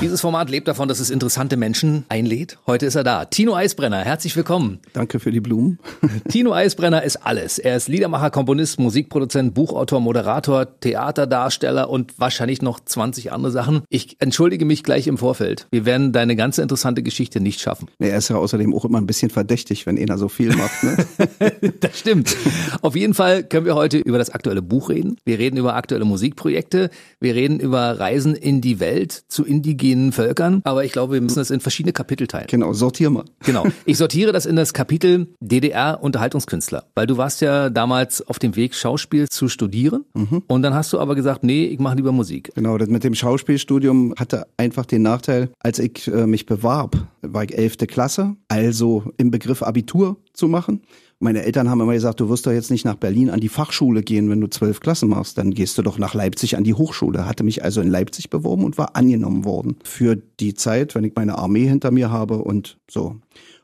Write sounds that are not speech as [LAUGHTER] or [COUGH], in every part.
Dieses Format lebt davon, dass es interessante Menschen einlädt. Heute ist er da. Tino Eisbrenner, herzlich willkommen. Danke für die Blumen. [LAUGHS] Tino Eisbrenner ist alles. Er ist Liedermacher, Komponist, Musikproduzent, Buchautor, Moderator, Theaterdarsteller und wahrscheinlich noch 20 andere Sachen. Ich entschuldige mich gleich im Vorfeld. Wir werden deine ganze interessante Geschichte nicht schaffen. Er ist ja außerdem auch immer ein bisschen verdächtig, wenn einer so viel macht. Ne? [LAUGHS] das stimmt. Auf jeden Fall können wir heute über das aktuelle Buch reden. Wir reden über aktuelle Musikprojekte. Wir reden über Reisen in die Welt zu indigenen indigenen Völkern. Aber ich glaube, wir müssen das in verschiedene Kapitel teilen. Genau, sortier mal. Genau. Ich sortiere das in das Kapitel DDR-Unterhaltungskünstler. Weil du warst ja damals auf dem Weg, Schauspiel zu studieren. Mhm. Und dann hast du aber gesagt, nee, ich mache lieber Musik. Genau, das mit dem Schauspielstudium hatte einfach den Nachteil, als ich äh, mich bewarb, war ich elfte Klasse, also im Begriff Abitur zu machen. Meine Eltern haben immer gesagt, du wirst doch jetzt nicht nach Berlin an die Fachschule gehen, wenn du zwölf Klassen machst. Dann gehst du doch nach Leipzig an die Hochschule. Hatte mich also in Leipzig beworben und war angenommen worden für die Zeit, wenn ich meine Armee hinter mir habe und so.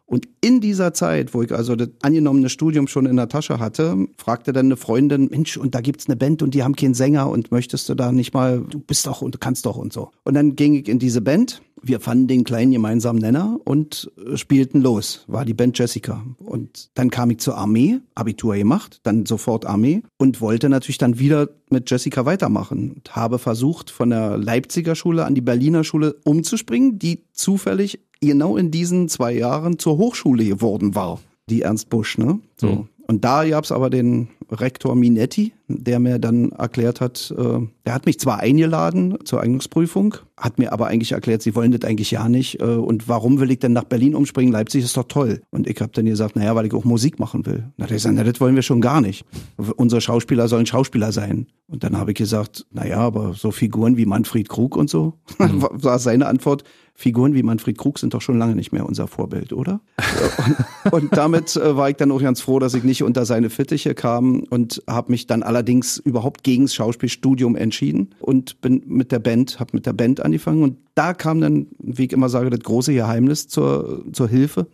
Und in dieser Zeit, wo ich also das angenommene Studium schon in der Tasche hatte, fragte dann eine Freundin, Mensch, und da gibt's eine Band und die haben keinen Sänger und möchtest du da nicht mal, du bist doch und kannst doch und so. Und dann ging ich in diese Band. Wir fanden den kleinen gemeinsamen Nenner und spielten los. War die Band Jessica. Und dann kam ich zur Armee, Abitur gemacht, dann sofort Armee und wollte natürlich dann wieder mit Jessica weitermachen. Und habe versucht, von der Leipziger Schule an die Berliner Schule umzuspringen, die zufällig genau in diesen zwei Jahren zur Hochschule geworden war, die Ernst Busch, ne? So. Mhm. Und da gab's aber den Rektor Minetti, der mir dann erklärt hat, äh, der hat mich zwar eingeladen zur Eignungsprüfung, hat mir aber eigentlich erklärt, sie wollen das eigentlich ja nicht. Äh, und warum will ich denn nach Berlin umspringen? Leipzig ist doch toll. Und ich habe dann gesagt, naja, weil ich auch Musik machen will. Na, der gesagt, na, das wollen wir schon gar nicht. Unsere Schauspieler sollen Schauspieler sein. Und dann habe ich gesagt, naja, aber so Figuren wie Manfred Krug und so, [LAUGHS] mhm. war seine Antwort, Figuren wie Manfred Krug sind doch schon lange nicht mehr unser Vorbild, oder? und, und, damit äh, war ich dann auch ganz froh, dass ich nicht unter seine Fittiche kam und habe mich dann allerdings überhaupt gegen das Schauspielstudium entschieden und bin mit der Band, habe mit der Band angefangen und da kam dann, wie ich immer sage, das große Geheimnis zur, zur Hilfe.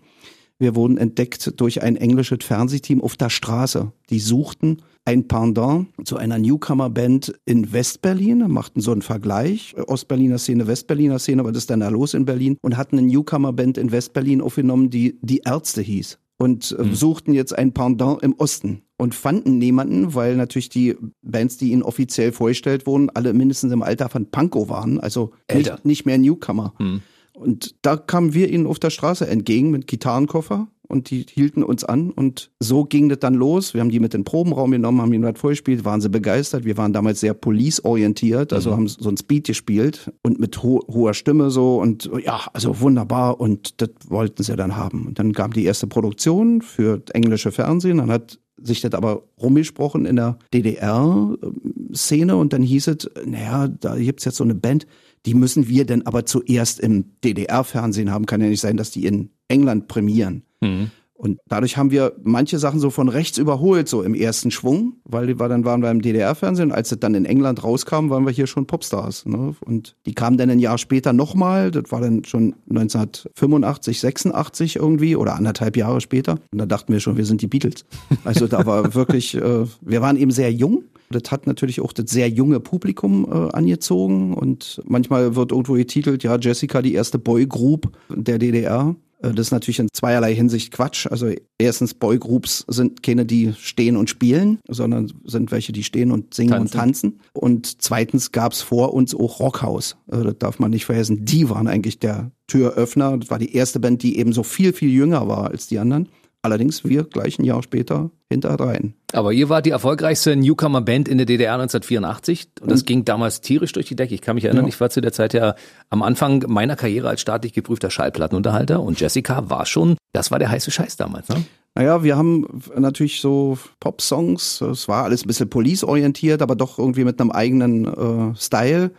Wir wurden entdeckt durch ein englisches Fernsehteam auf der Straße. Die suchten ein Pendant zu einer Newcomer-Band in Westberlin, machten so einen Vergleich, Ostberliner Szene, Westberliner Szene, was ist denn da los in Berlin? Und hatten eine Newcomer-Band in Westberlin aufgenommen, die die Ärzte hieß. Und mhm. suchten jetzt ein Pendant im Osten und fanden niemanden, weil natürlich die Bands, die ihnen offiziell vorgestellt wurden, alle mindestens im Alter von Pankow waren, also nicht, nicht, mehr Newcomer. Mhm. Und da kamen wir ihnen auf der Straße entgegen mit Gitarrenkoffer und die hielten uns an und so ging das dann los. Wir haben die mit in den Probenraum genommen, haben ihnen was vorgespielt, waren sie begeistert. Wir waren damals sehr police-orientiert, also mhm. haben so ein Speed gespielt und mit ho hoher Stimme so und ja, also wunderbar und das wollten sie dann haben. Und dann kam die erste Produktion für englische Fernsehen, dann hat sich das aber rumgesprochen in der DDR-Szene und dann hieß es, naja, da gibt's jetzt so eine Band, die müssen wir denn aber zuerst im DDR-Fernsehen haben. Kann ja nicht sein, dass die in England prämieren. Mhm. Und dadurch haben wir manche Sachen so von rechts überholt, so im ersten Schwung, weil wir dann waren wir im DDR-Fernsehen. Als es dann in England rauskam, waren wir hier schon Popstars. Ne? Und die kamen dann ein Jahr später nochmal. Das war dann schon 1985, 86 irgendwie oder anderthalb Jahre später. Und da dachten wir schon, wir sind die Beatles. Also da war [LAUGHS] wirklich, äh, wir waren eben sehr jung. Das hat natürlich auch das sehr junge Publikum äh, angezogen und manchmal wird irgendwo getitelt, ja, Jessica, die erste Boygroup der DDR. Äh, das ist natürlich in zweierlei Hinsicht Quatsch. Also erstens, Boygroups sind keine, die stehen und spielen, sondern sind welche, die stehen und singen tanzen. und tanzen. Und zweitens gab es vor uns auch Rockhaus. Also das darf man nicht vergessen. Die waren eigentlich der Türöffner. Das war die erste Band, die eben so viel, viel jünger war als die anderen. Allerdings wir gleich ein Jahr später hinterdrein. Aber ihr wart die erfolgreichste Newcomer-Band in der DDR 1984 und das und ging damals tierisch durch die Decke. Ich kann mich erinnern, ja. ich war zu der Zeit ja am Anfang meiner Karriere als staatlich geprüfter Schallplattenunterhalter und Jessica war schon, das war der heiße Scheiß damals, ne? Naja, wir haben natürlich so Pop-Songs, es war alles ein bisschen police-orientiert, aber doch irgendwie mit einem eigenen äh, Style.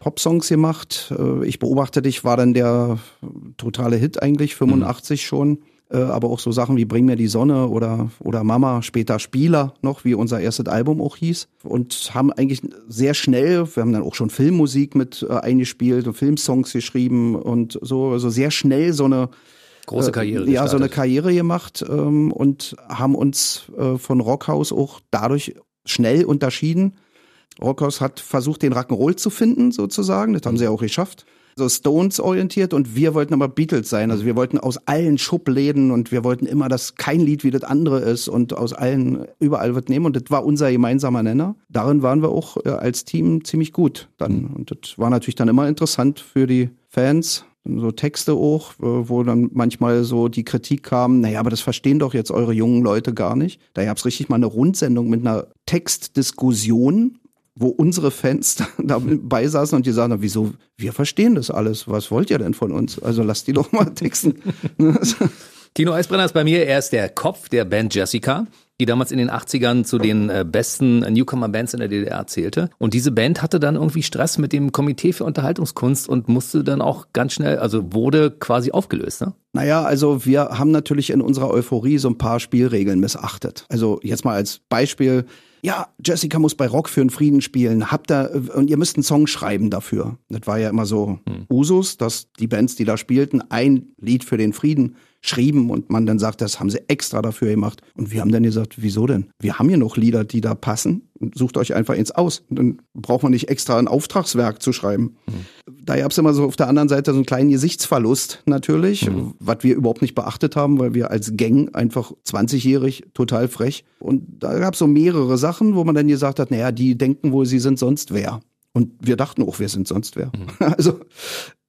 Pop-Songs gemacht. Äh, ich beobachte dich war dann der totale Hit eigentlich, 85 mhm. schon äh, aber auch so Sachen wie Bring mir die Sonne oder, oder Mama, später Spieler noch, wie unser erstes Album auch hieß. Und haben eigentlich sehr schnell, wir haben dann auch schon Filmmusik mit äh, eingespielt und Filmsongs geschrieben und so, also sehr schnell so eine Große Karriere. Äh, ja, so eine Karriere gemacht ähm, und haben uns äh, von Rockhaus auch dadurch schnell unterschieden. Rockhaus hat versucht, den Rock'n'Roll zu finden, sozusagen. Das haben sie auch geschafft. So Stones orientiert und wir wollten aber Beatles sein. Also wir wollten aus allen Schubläden und wir wollten immer, dass kein Lied wie das andere ist und aus allen überall wird nehmen. Und das war unser gemeinsamer Nenner. Darin waren wir auch äh, als Team ziemlich gut dann. Und das war natürlich dann immer interessant für die Fans, so Texte auch, äh, wo dann manchmal so die Kritik kam, naja, aber das verstehen doch jetzt eure jungen Leute gar nicht. Da gab es richtig mal eine Rundsendung mit einer Textdiskussion, wo unsere Fans [LAUGHS] dabei saßen und die sagen, wieso, wir verstehen das alles, was wollt ihr denn von uns? Also lasst die [LAUGHS] doch mal texten. [LAUGHS] Tino Eisbrenner ist bei mir, er ist der Kopf der Band Jessica, die damals in den 80ern zu den äh, besten Newcomer-Bands in der DDR zählte. Und diese Band hatte dann irgendwie Stress mit dem Komitee für Unterhaltungskunst und musste dann auch ganz schnell, also wurde quasi aufgelöst, ne? Naja, also wir haben natürlich in unserer Euphorie so ein paar Spielregeln missachtet. Also jetzt mal als Beispiel, ja, Jessica muss bei Rock für den Frieden spielen, habt ihr, und ihr müsst einen Song schreiben dafür. Das war ja immer so hm. Usus, dass die Bands, die da spielten, ein Lied für den Frieden schrieben und man dann sagt, das haben sie extra dafür gemacht. Und wir haben dann gesagt, wieso denn? Wir haben hier noch Lieder, die da passen. Sucht euch einfach ins aus. Und dann braucht man nicht extra ein Auftragswerk zu schreiben. Mhm. Da gab es immer so auf der anderen Seite so einen kleinen Gesichtsverlust natürlich, mhm. was wir überhaupt nicht beachtet haben, weil wir als Gang einfach 20-jährig total frech. Und da gab es so mehrere Sachen, wo man dann gesagt hat, naja, die denken wohl, sie sind sonst wer. Und wir dachten auch, wir sind sonst wer. Mhm. [LAUGHS] Also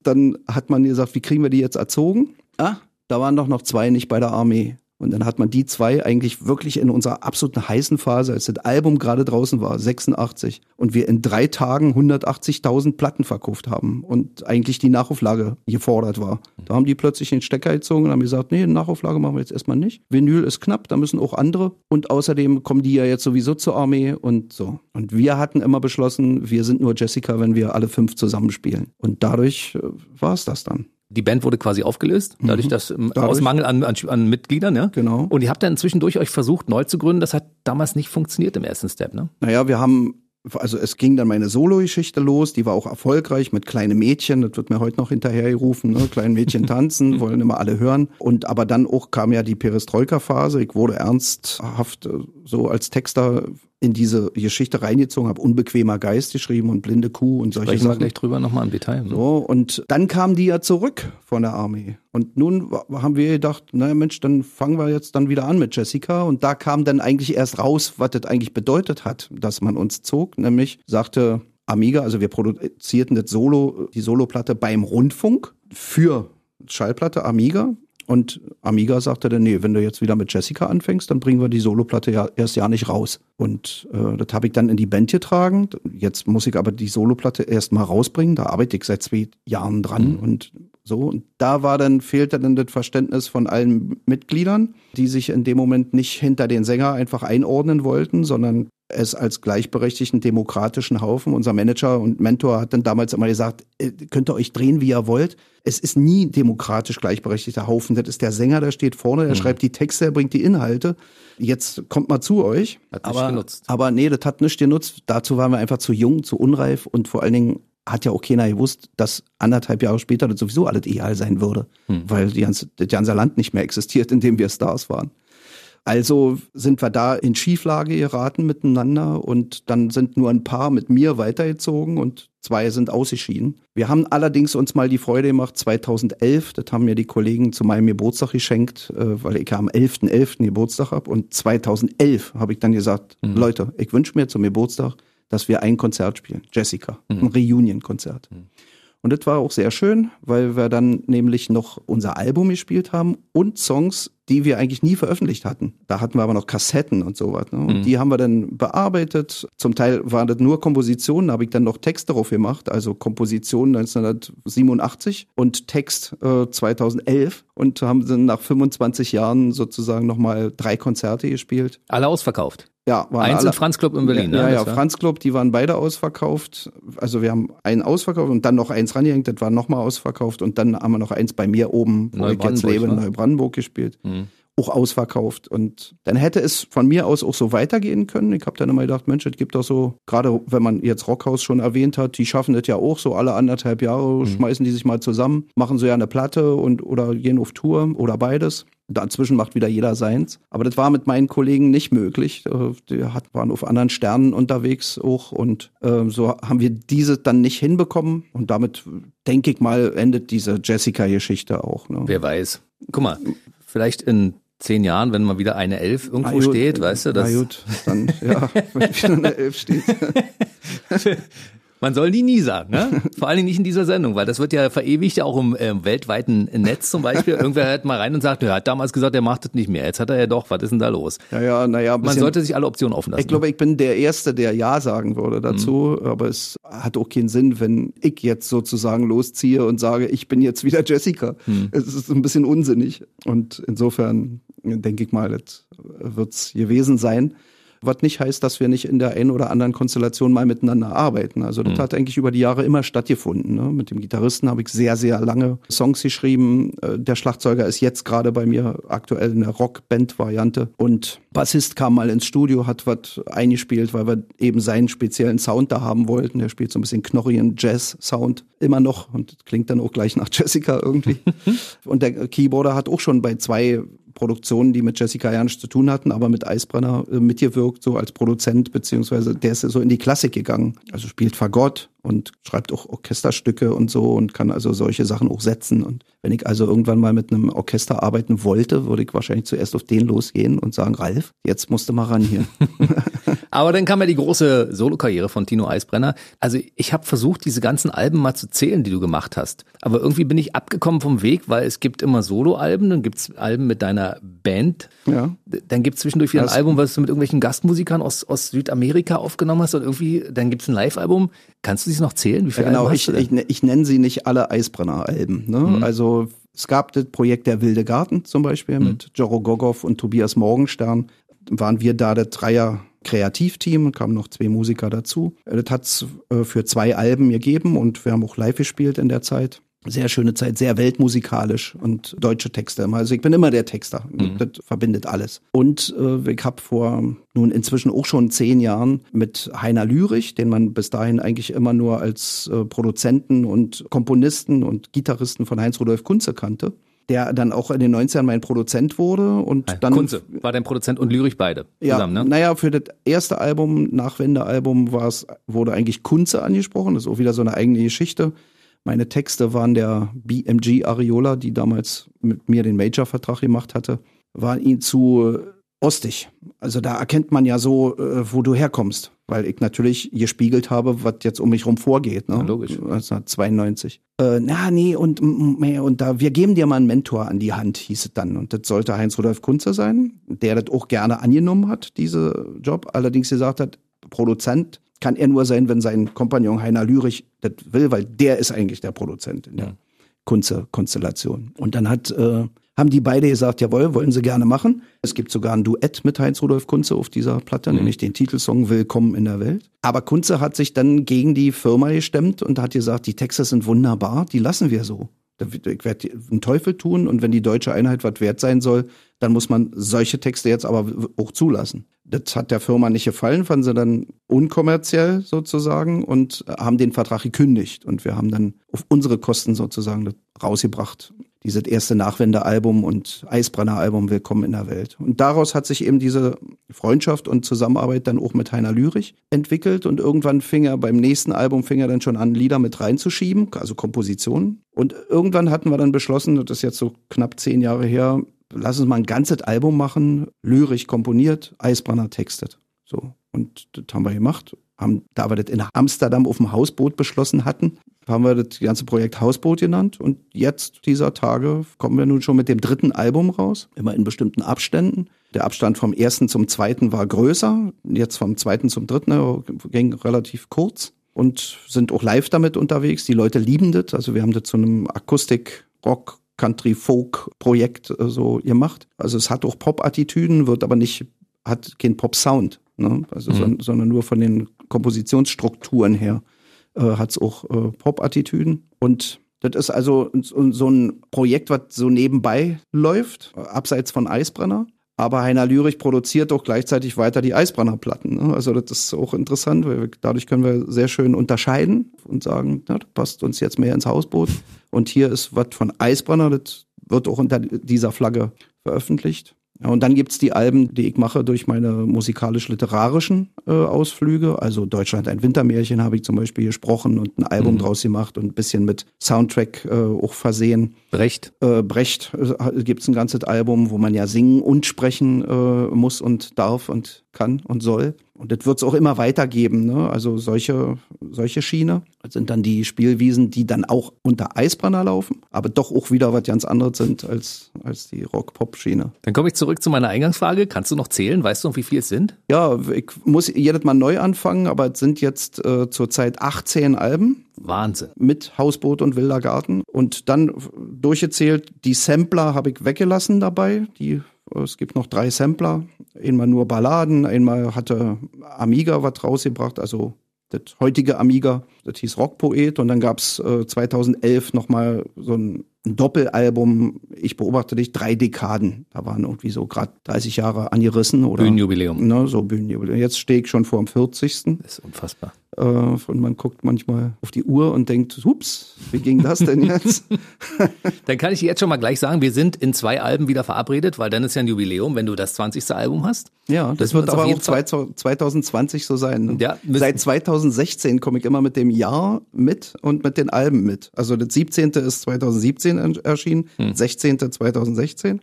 dann hat man gesagt, wie kriegen wir die jetzt erzogen? Ah, da waren doch noch zwei nicht bei der Armee. Und dann hat man die zwei eigentlich wirklich in unserer absoluten heißen Phase, als das Album gerade draußen war, 86, und wir in drei Tagen 180.000 Platten verkauft haben und eigentlich die Nachauflage gefordert war. Da haben die plötzlich den Stecker gezogen und haben gesagt, nee, Nachauflage machen wir jetzt erstmal nicht. Vinyl ist knapp, da müssen auch andere. Und außerdem kommen die ja jetzt sowieso zur Armee und so. Und wir hatten immer beschlossen, wir sind nur Jessica, wenn wir alle fünf zusammenspielen. Und dadurch äh, war es das dann. Die Band wurde quasi aufgelöst, dadurch, mhm. dass dadurch. aus Mangel an, an, an, Mitgliedern, ja. Genau. Und ihr habt dann zwischendurch euch versucht, neu zu gründen. Das hat damals nicht funktioniert im ersten Step, ne? Naja, wir haben, also es ging dann meine Solo-Geschichte los, die war auch erfolgreich mit kleinen Mädchen, das wird mir heute noch hinterhergerufen, ne? kleinen Mädchen [LAUGHS] tanzen, wollen immer alle hören. Und aber dann auch kam ja die Perestroika-Phase. Ich wurde ernsthaft äh, so als Texter in diese Geschichte reingezogen, habe unbequemer Geist geschrieben und blinde Kuh und solche Sprechen Sachen. wir gleich drüber nochmal im Detail. So, und dann kamen die ja zurück von der Armee. Und nun haben wir gedacht, naja Mensch, dann fangen wir jetzt dann wieder an mit Jessica. Und da kam dann eigentlich erst raus, was das eigentlich bedeutet hat, dass man uns zog. Nämlich sagte Amiga, also wir produzierten das Solo, die Soloplatte beim Rundfunk für Schallplatte Amiga und Amiga sagte dann, nee, wenn du jetzt wieder mit Jessica anfängst, dann bringen wir die Soloplatte ja erst ja nicht raus. Und äh, das habe ich dann in die Band getragen. Jetzt muss ich aber die Soloplatte erst mal rausbringen. Da arbeite ich seit zwei Jahren dran mhm. und so. Und da war dann, fehlte dann das Verständnis von allen Mitgliedern, die sich in dem Moment nicht hinter den Sänger einfach einordnen wollten, sondern es als gleichberechtigten demokratischen Haufen. Unser Manager und Mentor hat dann damals immer gesagt, äh, könnt ihr euch drehen, wie ihr wollt. Es ist nie demokratisch gleichberechtigter Haufen. Das ist der Sänger, der steht vorne, der mhm. schreibt die Texte, der bringt die Inhalte. Jetzt kommt mal zu euch. Hat nicht aber, genutzt. Aber nee, das hat nicht genutzt. Dazu waren wir einfach zu jung, zu unreif und vor allen Dingen hat ja auch keiner gewusst, dass anderthalb Jahre später das sowieso alles egal sein würde, hm. weil die ganze, das ganze Land nicht mehr existiert, in dem wir Stars waren. Also sind wir da in Schieflage geraten miteinander und dann sind nur ein paar mit mir weitergezogen und zwei sind ausgeschieden. Wir haben allerdings uns mal die Freude gemacht, 2011, das haben mir die Kollegen zu meinem Geburtstag geschenkt, äh, weil ich am 11.11. .11. Geburtstag habe und 2011 habe ich dann gesagt, mhm. Leute, ich wünsche mir zum Geburtstag, dass wir ein Konzert spielen, Jessica, mhm. ein Reunion-Konzert. Mhm. Und das war auch sehr schön, weil wir dann nämlich noch unser Album gespielt haben und Songs, die wir eigentlich nie veröffentlicht hatten. Da hatten wir aber noch Kassetten und sowas. Ne? Und mhm. die haben wir dann bearbeitet. Zum Teil waren das nur Kompositionen, da habe ich dann noch Text darauf gemacht, also Komposition 1987 und Text äh, 2011 und haben dann nach 25 Jahren sozusagen nochmal drei Konzerte gespielt. Alle ausverkauft. Ja, waren Eins alle, im Franz Club in Berlin. Ja, ne? ja, ja Franz Club, die waren beide ausverkauft. Also wir haben einen ausverkauft und dann noch eins rangehängt, das war nochmal ausverkauft und dann haben wir noch eins bei mir oben, wo ich jetzt lebe, in ne? Neubrandenburg gespielt. Mhm. Auch ausverkauft. Und dann hätte es von mir aus auch so weitergehen können. Ich habe dann immer gedacht, Mensch, es gibt doch so, gerade wenn man jetzt Rockhaus schon erwähnt hat, die schaffen das ja auch so alle anderthalb Jahre, mhm. schmeißen die sich mal zusammen, machen so ja eine Platte und oder gehen auf Tour oder beides. Dazwischen macht wieder jeder seins. Aber das war mit meinen Kollegen nicht möglich. Äh, die waren auf anderen Sternen unterwegs auch und äh, so haben wir diese dann nicht hinbekommen. Und damit, denke ich mal, endet diese Jessica-Geschichte auch. Ne? Wer weiß. Guck mal, vielleicht in zehn Jahren, wenn mal wieder eine Elf irgendwo gut, steht, weißt du, das. Na gut, dann, ja, wenn wieder eine Elf steht. [LAUGHS] Man soll die nie sagen, ne? [LAUGHS] Vor allen Dingen nicht in dieser Sendung, weil das wird ja verewigt, auch im äh, weltweiten Netz zum Beispiel. [LAUGHS] Irgendwer hört mal rein und sagt, er hat damals gesagt, er macht das nicht mehr. Jetzt hat er ja doch, was ist denn da los? Ja, ja, naja. Man sollte sich alle Optionen offen lassen. Ich glaube, ich bin der Erste, der Ja sagen würde dazu, mhm. aber es hat auch keinen Sinn, wenn ich jetzt sozusagen losziehe und sage, ich bin jetzt wieder Jessica. Mhm. Es ist ein bisschen unsinnig. Und insofern denke ich mal, das wird's gewesen sein. Was nicht heißt, dass wir nicht in der einen oder anderen Konstellation mal miteinander arbeiten. Also das mhm. hat eigentlich über die Jahre immer stattgefunden. Ne? Mit dem Gitarristen habe ich sehr, sehr lange Songs geschrieben. Äh, der Schlagzeuger ist jetzt gerade bei mir aktuell in der Rockband-Variante. Und Bassist kam mal ins Studio, hat was eingespielt, weil wir eben seinen speziellen Sound da haben wollten. Der spielt so ein bisschen knorrigen Jazz-Sound immer noch und klingt dann auch gleich nach Jessica irgendwie. [LAUGHS] und der Keyboarder hat auch schon bei zwei Produktionen, die mit Jessica ja nichts zu tun hatten, aber mit Eisbrenner äh, mitgewirkt, so als Produzent, beziehungsweise der ist so in die Klassik gegangen. Also spielt Fagott und schreibt auch Orchesterstücke und so und kann also solche Sachen auch setzen. Und wenn ich also irgendwann mal mit einem Orchester arbeiten wollte, würde ich wahrscheinlich zuerst auf den losgehen und sagen, Ralf, jetzt musst du mal ran hier. [LAUGHS] Aber dann kam ja die große Solokarriere von Tino Eisbrenner. Also ich habe versucht, diese ganzen Alben mal zu zählen, die du gemacht hast. Aber irgendwie bin ich abgekommen vom Weg, weil es gibt immer Soloalben, dann gibt's Alben mit deiner Band. Ja. Dann gibt's zwischendurch wieder ein Album, was du mit irgendwelchen Gastmusikern aus, aus Südamerika aufgenommen hast und irgendwie, dann gibt's ein Live-Album. Kannst du dich noch zählen? Wie viele ja, genau, ich, ich, ich nenne sie nicht alle Eisbrenner-Alben. Ne? Mhm. Also es gab das Projekt Der Wilde Garten zum Beispiel mhm. mit Joro Gogow und Tobias Morgenstern. Waren wir da der Dreier Kreativteam, kamen noch zwei Musiker dazu. Das hat es äh, für zwei Alben gegeben und wir haben auch live gespielt in der Zeit. Sehr schöne Zeit, sehr weltmusikalisch und deutsche Texte. Also ich bin immer der Texter. Mhm. Das verbindet alles. Und äh, ich habe vor nun inzwischen auch schon zehn Jahren mit Heiner Lürich, den man bis dahin eigentlich immer nur als äh, Produzenten und Komponisten und Gitarristen von Heinz Rudolf Kunze kannte, der dann auch in den 90ern mein Produzent wurde und Nein, dann Kunze war dein Produzent und Lyrik beide zusammen, ja, ne? Naja, für das erste Album, Nachwendealbum, war es, wurde eigentlich Kunze angesprochen. Das ist auch wieder so eine eigene Geschichte. Meine Texte waren der BMG Ariola, die damals mit mir den Major-Vertrag gemacht hatte, waren ihn zu ostig. Also da erkennt man ja so, äh, wo du herkommst, weil ich natürlich gespiegelt habe, was jetzt um mich rum vorgeht. Ne? Ja, logisch. 1992. Äh, na, nee, und, und da, wir geben dir mal einen Mentor an die Hand, hieß es dann. Und das sollte Heinz-Rudolf Kunze sein, der das auch gerne angenommen hat, diese Job. Allerdings gesagt hat, Produzent kann er nur sein, wenn sein Kompagnon Heiner Lürich das will, weil der ist eigentlich der Produzent in der ja. Kunze-Konstellation. Und dann hat äh, haben die beide gesagt, jawohl, wollen sie gerne machen. Es gibt sogar ein Duett mit Heinz-Rudolf Kunze auf dieser Platte, mhm. nämlich den Titelsong Willkommen in der Welt. Aber Kunze hat sich dann gegen die Firma gestemmt und hat gesagt, die Texte sind wunderbar, die lassen wir so. Ich werde einen Teufel tun und wenn die deutsche Einheit was wert sein soll, dann muss man solche Texte jetzt aber auch zulassen. Das hat der Firma nicht gefallen, fanden sie dann unkommerziell sozusagen und haben den Vertrag gekündigt. Und wir haben dann auf unsere Kosten sozusagen das rausgebracht dieses erste Nachwendealbum und Eisbrenner-Album Willkommen in der Welt. Und daraus hat sich eben diese Freundschaft und Zusammenarbeit dann auch mit Heiner Lürich entwickelt und irgendwann fing er beim nächsten Album fing er dann schon an, Lieder mit reinzuschieben, also Kompositionen. Und irgendwann hatten wir dann beschlossen, das ist jetzt so knapp zehn Jahre her, lass uns mal ein ganzes Album machen, lyrisch komponiert, Eisbrenner textet. So. Und das haben wir gemacht haben, da wir das in Amsterdam auf dem Hausboot beschlossen hatten, haben wir das ganze Projekt Hausboot genannt. Und jetzt dieser Tage kommen wir nun schon mit dem dritten Album raus, immer in bestimmten Abständen. Der Abstand vom ersten zum zweiten war größer, jetzt vom zweiten zum dritten äh, ging relativ kurz und sind auch live damit unterwegs. Die Leute lieben das. Also wir haben das zu einem Akustik-Rock Country Folk Projekt äh, so gemacht. Also es hat auch Pop-Attitüden, wird aber nicht, hat kein Pop-Sound, ne? Also, mhm. sondern nur von den Kompositionsstrukturen her äh, hat es auch äh, Pop-Attitüden. Und Das ist also so ein Projekt, was so nebenbei läuft, abseits von Eisbrenner. Aber Heiner Lürich produziert auch gleichzeitig weiter die Eisbrennerplatten. Ne? Also das ist auch interessant, weil wir, dadurch können wir sehr schön unterscheiden und sagen, na, das passt uns jetzt mehr ins Hausboot. Und hier ist was von Eisbrenner, das wird auch unter dieser Flagge veröffentlicht. Und dann gibt's die Alben, die ich mache durch meine musikalisch-literarischen äh, Ausflüge. Also Deutschland ein Wintermärchen habe ich zum Beispiel gesprochen und ein Album mhm. draus gemacht und ein bisschen mit Soundtrack äh, auch versehen. Brecht? Äh, Brecht äh, gibt's ein ganzes Album, wo man ja singen und sprechen äh, muss und darf und kann und soll. Und das wird es auch immer weitergeben. Ne? Also solche, solche Schiene. Das sind dann die Spielwiesen, die dann auch unter Eisbrenner laufen, aber doch auch wieder was ganz anderes sind als, als die Rock-Pop-Schiene. Dann komme ich zurück zu meiner Eingangsfrage. Kannst du noch zählen? Weißt du noch, wie viel es sind? Ja, ich muss jedes Mal neu anfangen, aber es sind jetzt äh, zurzeit 18 Alben. Wahnsinn. Mit Hausboot und Wilder Garten. Und dann durchgezählt, die Sampler habe ich weggelassen dabei. Die es gibt noch drei Sampler. Einmal nur Balladen, einmal hatte Amiga was rausgebracht, also das heutige Amiga, das hieß Rockpoet. Und dann gab's äh, 2011 nochmal so ein, ein Doppelalbum, Ich beobachte dich, drei Dekaden. Da waren irgendwie so gerade 30 Jahre angerissen. Oder, Bühnenjubiläum. Ne, so Bühnenjubiläum. Jetzt stehe ich schon vor dem 40. Das ist unfassbar. Äh, und man guckt manchmal auf die Uhr und denkt, hups, wie ging das denn jetzt? [LAUGHS] dann kann ich jetzt schon mal gleich sagen, wir sind in zwei Alben wieder verabredet, weil dann ist ja ein Jubiläum, wenn du das 20. Album hast. Ja, das, das wird aber auch 2020 so sein. Ja, Seit 2016 komme ich immer mit dem Jahr mit und mit den Alben mit. Also das 17. ist 2017 erschienen, hm. 16. 2016.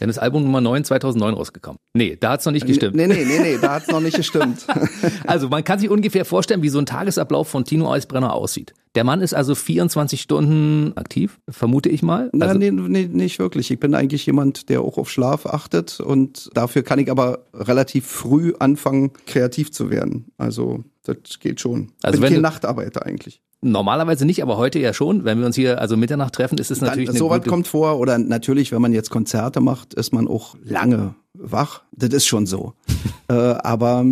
Dann ist Album Nummer 9 2009 rausgekommen. Nee, da hat's noch nicht gestimmt. Nee, nee, nee, nee, da hat's noch nicht gestimmt. [LAUGHS] also man kann sich ungefähr vorstellen, wie so ein Tagesablauf von Tino Eisbrenner aussieht. Der Mann ist also 24 Stunden aktiv, vermute ich mal. Also Nein, nee, nee, nicht wirklich. Ich bin eigentlich jemand, der auch auf Schlaf achtet und dafür kann ich aber relativ früh anfangen, kreativ zu werden. Also das geht schon. Also bin wenn kein Nachtarbeiter eigentlich. Normalerweise nicht, aber heute ja schon. Wenn wir uns hier also Mitternacht treffen, ist es natürlich Dann, eine Sowas kommt vor oder natürlich, wenn man jetzt Konzerte macht, ist man auch lange wach. Das ist schon so. [LAUGHS] äh, aber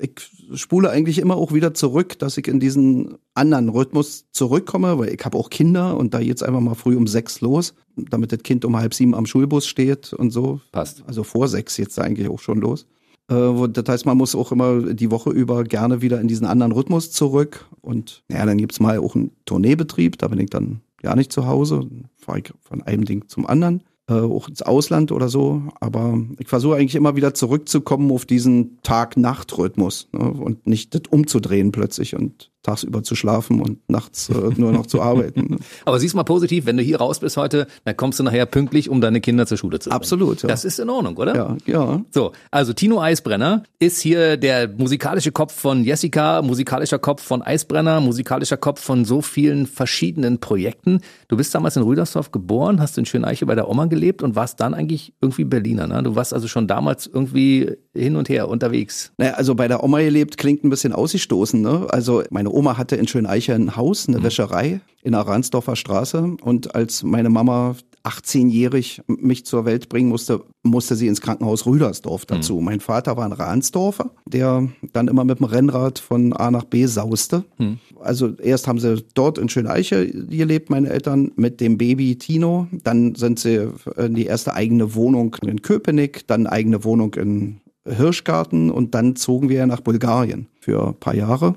ich spule eigentlich immer auch wieder zurück, dass ich in diesen anderen Rhythmus zurückkomme, weil ich habe auch Kinder und da jetzt einfach mal früh um sechs los, damit das Kind um halb sieben am Schulbus steht und so. Passt. Also vor sechs jetzt eigentlich auch schon los. Äh, das heißt, man muss auch immer die Woche über gerne wieder in diesen anderen Rhythmus zurück. Und ja, dann gibt's mal auch einen Tourneebetrieb, da bin ich dann gar nicht zu Hause, fahre ich von einem Ding zum anderen äh, auch ins Ausland oder so. Aber ich versuche eigentlich immer wieder zurückzukommen auf diesen Tag-Nacht-Rhythmus ne? und nicht das umzudrehen plötzlich und tagsüber zu schlafen und nachts äh, nur noch zu [LAUGHS] arbeiten. Ne? Aber siehst mal positiv, wenn du hier raus bist heute, dann kommst du nachher pünktlich, um deine Kinder zur Schule zu bringen. Absolut. Ja. Das ist in Ordnung, oder? Ja, ja. So, also Tino Eisbrenner ist hier der musikalische Kopf von Jessica, musikalischer Kopf von Eisbrenner, musikalischer Kopf von so vielen verschiedenen Projekten. Du bist damals in Rüdersdorf geboren, hast in Schöneiche bei der Oma gelebt und warst dann eigentlich irgendwie Berliner. Ne? Du warst also schon damals irgendwie hin und her unterwegs. Naja, also bei der Oma gelebt klingt ein bisschen ausgestoßen. Ne? Also meine meine Oma hatte in Schöneiche ein Haus, eine mhm. Wäscherei in der Ransdorfer Straße. Und als meine Mama 18-jährig mich zur Welt bringen musste, musste sie ins Krankenhaus Rüdersdorf dazu. Mhm. Mein Vater war ein Ransdorfer, der dann immer mit dem Rennrad von A nach B sauste. Mhm. Also erst haben sie dort in Schöneiche gelebt, meine Eltern, mit dem Baby Tino. Dann sind sie in die erste eigene Wohnung in Köpenick, dann eigene Wohnung in Hirschgarten und dann zogen wir nach Bulgarien für ein paar Jahre.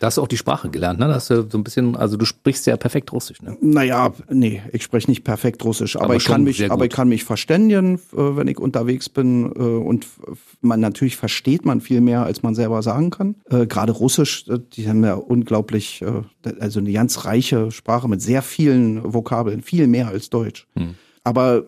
Da hast du auch die Sprache gelernt, ne? Da hast du so ein bisschen, also du sprichst ja perfekt Russisch, ne? Naja, nee, ich spreche nicht perfekt Russisch, aber, aber ich kann mich, aber ich kann mich verständigen, äh, wenn ich unterwegs bin. Äh, und man natürlich versteht man viel mehr, als man selber sagen kann. Äh, gerade Russisch, die haben ja unglaublich, also eine ganz reiche Sprache mit sehr vielen Vokabeln, viel mehr als Deutsch. Hm. Aber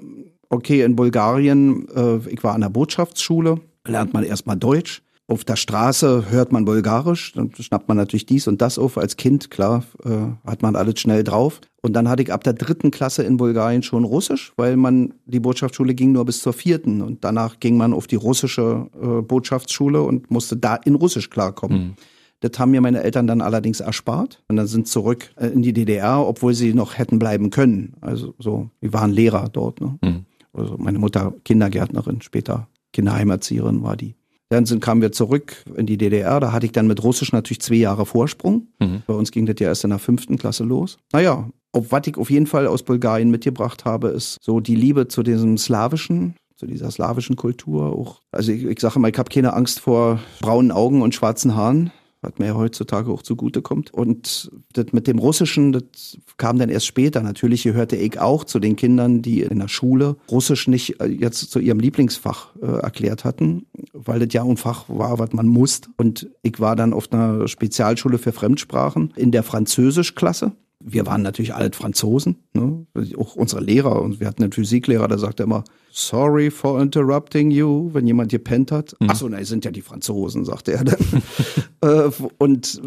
okay, in Bulgarien, ich war an der Botschaftsschule, lernt man erstmal Deutsch auf der Straße hört man Bulgarisch, dann schnappt man natürlich dies und das auf. Als Kind, klar, äh, hat man alles schnell drauf. Und dann hatte ich ab der dritten Klasse in Bulgarien schon Russisch, weil man, die Botschaftsschule ging nur bis zur vierten. Und danach ging man auf die russische äh, Botschaftsschule und musste da in Russisch klarkommen. Mhm. Das haben mir meine Eltern dann allerdings erspart und dann sind zurück äh, in die DDR, obwohl sie noch hätten bleiben können. Also so, die waren Lehrer dort. Ne? Mhm. Also meine Mutter Kindergärtnerin, später Kinderheimerzieherin war die. Dann sind, kamen wir zurück in die DDR. Da hatte ich dann mit Russisch natürlich zwei Jahre Vorsprung. Mhm. Bei uns ging das ja erst in der fünften Klasse los. Naja, ob, was ich auf jeden Fall aus Bulgarien mitgebracht habe, ist so die Liebe zu diesem slawischen, zu dieser slawischen Kultur auch. Also ich, ich sage mal, ich habe keine Angst vor braunen Augen und schwarzen Haaren was mir ja heutzutage auch zugutekommt. Und das mit dem Russischen, das kam dann erst später. Natürlich gehörte ich auch zu den Kindern, die in der Schule Russisch nicht äh, jetzt zu ihrem Lieblingsfach äh, erklärt hatten, weil das ja ein Fach war, was man musste. Und ich war dann auf einer Spezialschule für Fremdsprachen in der Französischklasse wir waren natürlich alle Franzosen, ne? auch unsere Lehrer und wir hatten einen Physiklehrer, der sagte immer, sorry for interrupting you, wenn jemand gepennt hat. Mhm. Ach so, nein, sind ja die Franzosen, sagte er dann. [LAUGHS] Äh, und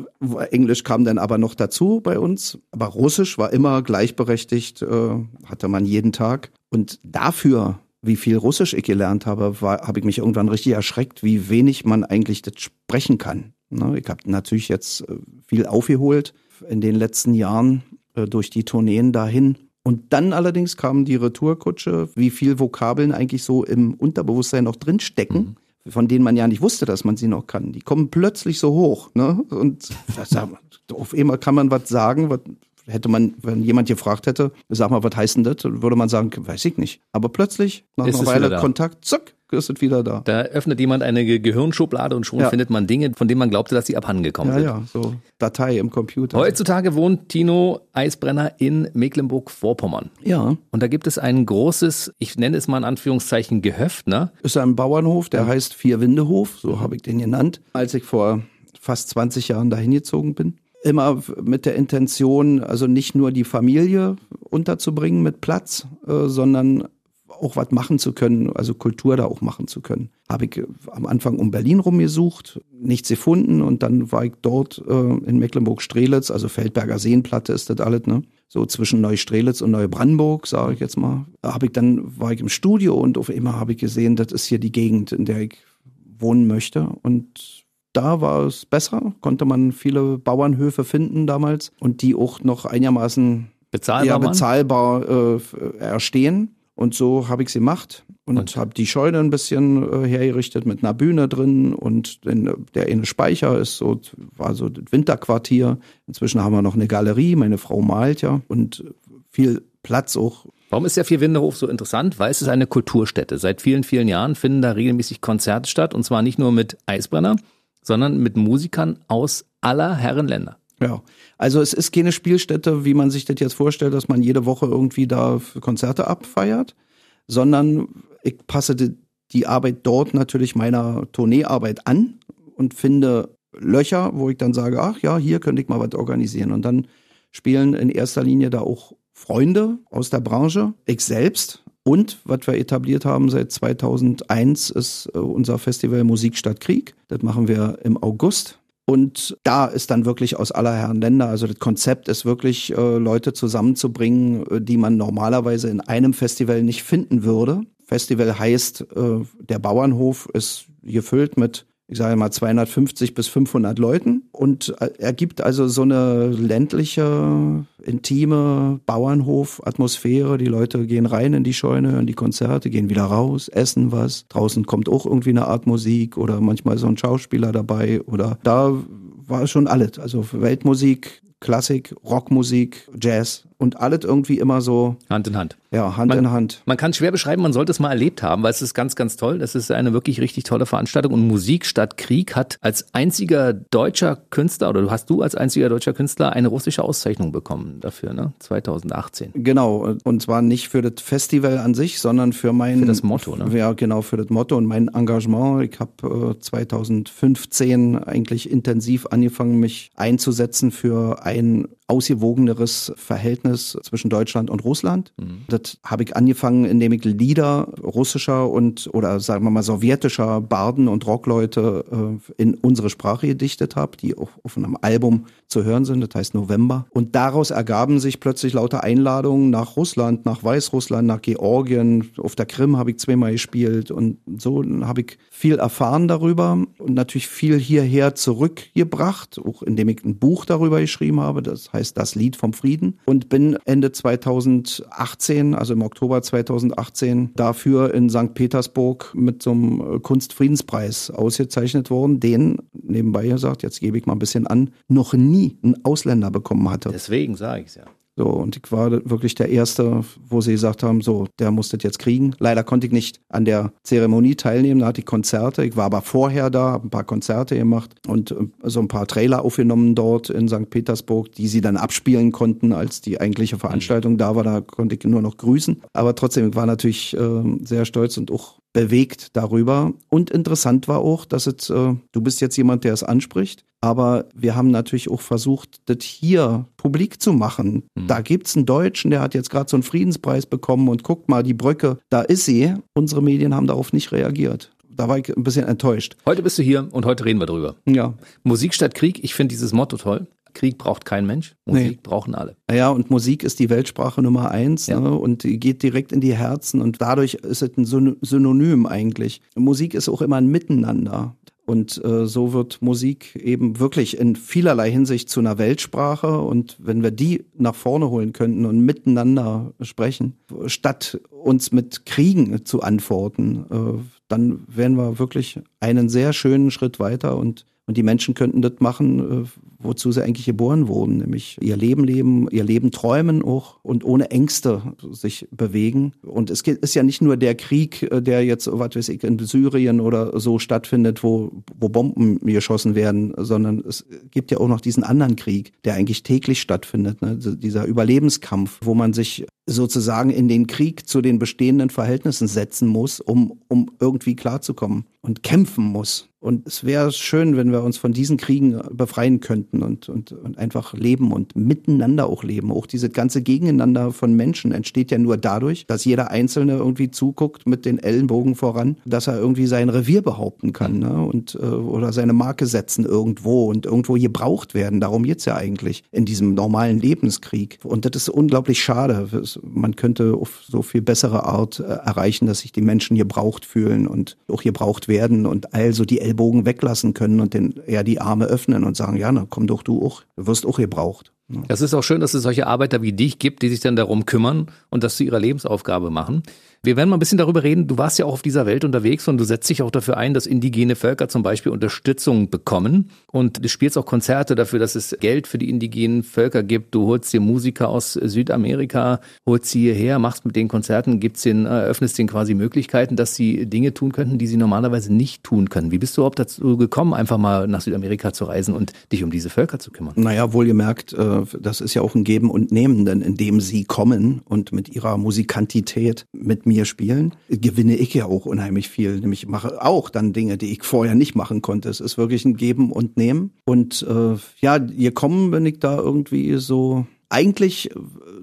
Englisch kam dann aber noch dazu bei uns, aber Russisch war immer gleichberechtigt, äh, hatte man jeden Tag. Und dafür, wie viel Russisch ich gelernt habe, habe ich mich irgendwann richtig erschreckt, wie wenig man eigentlich das sprechen kann. Ne? Ich habe natürlich jetzt äh, viel aufgeholt in den letzten Jahren äh, durch die Tourneen dahin. Und dann allerdings kam die Retourkutsche, wie viel Vokabeln eigentlich so im Unterbewusstsein noch drinstecken, mhm. von denen man ja nicht wusste, dass man sie noch kann. Die kommen plötzlich so hoch. Ne? Und [LAUGHS] auf einmal kann man was sagen, was hätte man, wenn jemand gefragt hätte, sag mal, was heißt denn das, würde man sagen, weiß ich nicht. Aber plötzlich, nach Ist einer Weile Kontakt, zack, ist es wieder da. Da öffnet jemand eine Gehirnschublade und schon ja. findet man Dinge, von denen man glaubte, dass sie abhandengekommen ja, sind. Ja, so Datei im Computer. Heutzutage wohnt Tino Eisbrenner in Mecklenburg-Vorpommern. Ja. Und da gibt es ein großes, ich nenne es mal in Anführungszeichen Gehöft, ne? Ist ein Bauernhof, der ja. heißt Vierwindehof, so habe ich den genannt, als ich vor fast 20 Jahren dahin gezogen bin immer mit der Intention, also nicht nur die Familie unterzubringen mit Platz, äh, sondern auch was machen zu können, also Kultur da auch machen zu können. Habe ich am Anfang um Berlin rumgesucht, nichts gefunden und dann war ich dort äh, in Mecklenburg-Strelitz, also Feldberger Seenplatte ist das alles, ne? So zwischen Neustrelitz und Neubrandenburg, sage ich jetzt mal. Habe ich dann war ich im Studio und auf einmal habe ich gesehen, das ist hier die Gegend, in der ich wohnen möchte und da war es besser, konnte man viele Bauernhöfe finden damals und die auch noch einigermaßen bezahlbar, ja, bezahlbar äh, erstehen. Und so habe ich sie gemacht und, und? habe die Scheune ein bisschen äh, hergerichtet mit einer Bühne drin und den, der eine Speicher ist so, war so das Winterquartier. Inzwischen haben wir noch eine Galerie, meine Frau malt ja und viel Platz auch. Warum ist der Vierwindehof so interessant? Weil es ist eine Kulturstätte. Seit vielen, vielen Jahren finden da regelmäßig Konzerte statt und zwar nicht nur mit Eisbrenner, sondern mit Musikern aus aller Herren Länder. Ja, also es ist keine Spielstätte, wie man sich das jetzt vorstellt, dass man jede Woche irgendwie da Konzerte abfeiert, sondern ich passe die, Arbeit dort natürlich meiner Tourneearbeit an und finde Löcher, wo ich dann sage, ach ja, hier könnte ich mal was organisieren. Und dann spielen in erster Linie da auch Freunde aus der Branche, ich selbst. Und was wir etabliert haben seit 2001 ist äh, unser Festival Musik statt Krieg. Das machen wir im August und da ist dann wirklich aus aller Herren Länder, also das Konzept ist wirklich, äh, Leute zusammenzubringen, äh, die man normalerweise in einem Festival nicht finden würde. Festival heißt, der Bauernhof ist gefüllt mit ich sage mal 250 bis 500 Leuten und äh, ergibt also so eine ländliche, intime Bauernhof-Atmosphäre. Die Leute gehen rein in die Scheune, hören die Konzerte, gehen wieder raus, essen was. Draußen kommt auch irgendwie eine Art Musik oder manchmal so ein Schauspieler dabei oder da war schon alles. Also Weltmusik, Klassik, Rockmusik, Jazz und alles irgendwie immer so Hand in Hand. Ja, Hand man, in Hand. Man kann schwer beschreiben, man sollte es mal erlebt haben, weil es ist ganz, ganz toll. Das ist eine wirklich richtig tolle Veranstaltung und Musik statt Krieg hat als einziger deutscher Künstler oder du hast du als einziger deutscher Künstler eine russische Auszeichnung bekommen dafür, ne? 2018. Genau und zwar nicht für das Festival an sich, sondern für mein für das Motto, ne? Ja, genau für das Motto und mein Engagement. Ich habe äh, 2015 eigentlich intensiv angefangen, mich einzusetzen für ein ausgewogeneres Verhältnis zwischen Deutschland und Russland. Mhm. Das habe ich angefangen, indem ich Lieder russischer und oder sagen wir mal sowjetischer Barden und Rockleute äh, in unsere Sprache gedichtet habe, die auch auf einem Album zu hören sind, das heißt November. Und daraus ergaben sich plötzlich lauter Einladungen nach Russland, nach Weißrussland, nach Georgien. Auf der Krim habe ich zweimal gespielt und so habe ich viel erfahren darüber und natürlich viel hierher zurückgebracht, auch indem ich ein Buch darüber geschrieben habe. Das heißt das Lied vom Frieden und bin Ende 2018, also im Oktober 2018, dafür in St. Petersburg mit so einem Kunstfriedenspreis ausgezeichnet worden, den, nebenbei gesagt, jetzt gebe ich mal ein bisschen an, noch nie ein Ausländer bekommen hatte. Deswegen sage ich es ja. So, und ich war wirklich der Erste, wo sie gesagt haben, so, der muss das jetzt kriegen. Leider konnte ich nicht an der Zeremonie teilnehmen, da hatte ich Konzerte. Ich war aber vorher da, habe ein paar Konzerte gemacht und äh, so ein paar Trailer aufgenommen dort in St. Petersburg, die sie dann abspielen konnten, als die eigentliche Veranstaltung da war. Da konnte ich nur noch grüßen. Aber trotzdem, ich war natürlich äh, sehr stolz und auch bewegt darüber. Und interessant war auch, dass es, äh, du bist jetzt jemand, der es anspricht, aber wir haben natürlich auch versucht, das hier publik zu machen. Mhm. Da gibt's einen Deutschen, der hat jetzt gerade so einen Friedenspreis bekommen und guckt mal, die Brücke, da ist sie. Unsere Medien haben darauf nicht reagiert da war ich ein bisschen enttäuscht. Heute bist du hier und heute reden wir drüber. Ja. Musik statt Krieg, ich finde dieses Motto toll. Krieg braucht kein Mensch, Musik nee. brauchen alle. Ja, und Musik ist die Weltsprache Nummer eins ja. ne, und die geht direkt in die Herzen und dadurch ist es ein Synonym eigentlich. Musik ist auch immer ein Miteinander. Und äh, so wird Musik eben wirklich in vielerlei Hinsicht zu einer Weltsprache. Und wenn wir die nach vorne holen könnten und miteinander sprechen, statt uns mit Kriegen zu antworten, äh, dann wären wir wirklich einen sehr schönen Schritt weiter und und die Menschen könnten das machen, äh, wozu sie eigentlich geboren wurden, nämlich ihr Leben leben, ihr Leben träumen auch und ohne Ängste sich bewegen. Und es ist ja nicht nur der Krieg, äh, der jetzt, was weiß ich, in Syrien oder so stattfindet, wo, wo Bomben geschossen werden, sondern es gibt ja auch noch diesen anderen Krieg, der eigentlich täglich stattfindet, ne? dieser Überlebenskampf, wo man sich sozusagen in den Krieg zu den bestehenden Verhältnissen setzen muss, um, um irgendwie klarzukommen und kämpfen muss. Und es wäre schön, wenn wir uns von diesen Kriegen befreien könnten und, und, und einfach leben und miteinander auch leben. Auch dieses ganze Gegeneinander von Menschen entsteht ja nur dadurch, dass jeder Einzelne irgendwie zuguckt mit den Ellenbogen voran, dass er irgendwie sein Revier behaupten kann ne? und äh, oder seine Marke setzen irgendwo und irgendwo gebraucht werden. Darum geht's ja eigentlich in diesem normalen Lebenskrieg. Und das ist unglaublich schade. Man könnte auf so viel bessere Art äh, erreichen, dass sich die Menschen gebraucht fühlen und auch gebraucht werden und also die Ellbogen weglassen können und den, ja, die Arme öffnen und sagen, ja, na, komm doch du auch, du wirst auch gebraucht. Das ist auch schön, dass es solche Arbeiter wie dich gibt, die sich dann darum kümmern und das zu ihrer Lebensaufgabe machen. Wir werden mal ein bisschen darüber reden. Du warst ja auch auf dieser Welt unterwegs und du setzt dich auch dafür ein, dass indigene Völker zum Beispiel Unterstützung bekommen. Und du spielst auch Konzerte dafür, dass es Geld für die indigenen Völker gibt. Du holst dir Musiker aus Südamerika, holst sie hierher, machst mit den Konzerten, gibt's den, eröffnest denen quasi Möglichkeiten, dass sie Dinge tun könnten, die sie normalerweise nicht tun können. Wie bist du überhaupt dazu gekommen, einfach mal nach Südamerika zu reisen und dich um diese Völker zu kümmern? Naja, wohlgemerkt, äh, das ist ja auch ein Geben und Nehmen, denn indem sie kommen und mit ihrer Musikantität mit mir spielen, gewinne ich ja auch unheimlich viel. Nämlich mache auch dann Dinge, die ich vorher nicht machen konnte. Es ist wirklich ein Geben und Nehmen. Und äh, ja, gekommen bin ich da irgendwie so eigentlich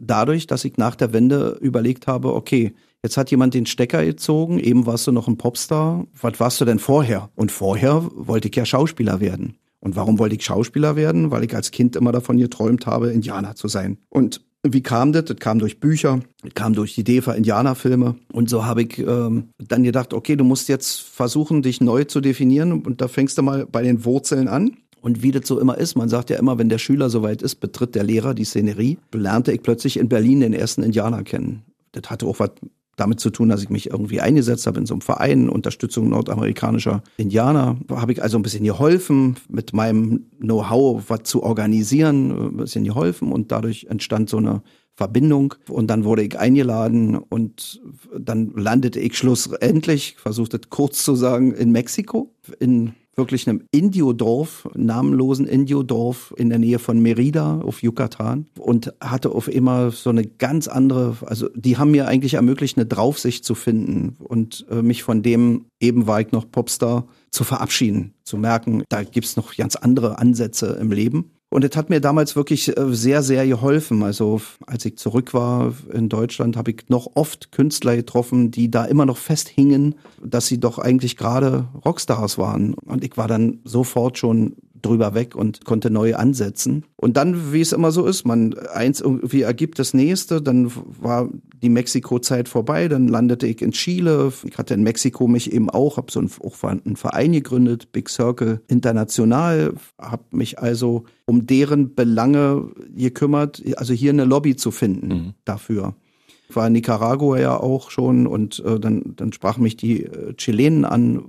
dadurch, dass ich nach der Wende überlegt habe, okay, Jetzt hat jemand den Stecker gezogen, eben warst du noch ein Popstar. Was warst du denn vorher? Und vorher wollte ich ja Schauspieler werden. Und warum wollte ich Schauspieler werden? Weil ich als Kind immer davon geträumt habe, Indianer zu sein. Und wie kam das? Das kam durch Bücher, das kam durch die DEFA-Indianerfilme. Und so habe ich ähm, dann gedacht, okay, du musst jetzt versuchen, dich neu zu definieren. Und da fängst du mal bei den Wurzeln an. Und wie das so immer ist, man sagt ja immer, wenn der Schüler soweit ist, betritt der Lehrer die Szenerie. Lernte ich plötzlich in Berlin den ersten Indianer kennen. Das hatte auch was damit zu tun, dass ich mich irgendwie eingesetzt habe in so einem Verein, Unterstützung nordamerikanischer Indianer. Habe ich also ein bisschen geholfen, mit meinem Know-how was zu organisieren, ein bisschen geholfen und dadurch entstand so eine Verbindung und dann wurde ich eingeladen und dann landete ich schlussendlich, versuchte kurz zu sagen, in Mexiko, in wirklich einem Indio-Dorf, namenlosen Indio-Dorf in der Nähe von Merida auf Yucatan und hatte auf immer so eine ganz andere, also die haben mir eigentlich ermöglicht, eine Draufsicht zu finden und äh, mich von dem, eben war ich noch Popstar, zu verabschieden, zu merken, da gibt's noch ganz andere Ansätze im Leben. Und es hat mir damals wirklich äh, sehr, sehr geholfen. Also als ich zurück war in Deutschland, habe ich noch oft Künstler getroffen, die da immer noch festhingen, dass sie doch eigentlich gerade Rockstars waren. Und ich war dann sofort schon drüber weg und konnte neu ansetzen. Und dann, wie es immer so ist, man eins irgendwie ergibt das nächste, dann war die Mexiko-Zeit vorbei, dann landete ich in Chile. Ich hatte in Mexiko mich eben auch, habe so einen, auch einen Verein gegründet, Big Circle International, habe mich also um deren Belange gekümmert, also hier eine Lobby zu finden mhm. dafür. Ich war in Nicaragua ja auch schon und äh, dann, dann sprachen mich die äh, Chilenen an,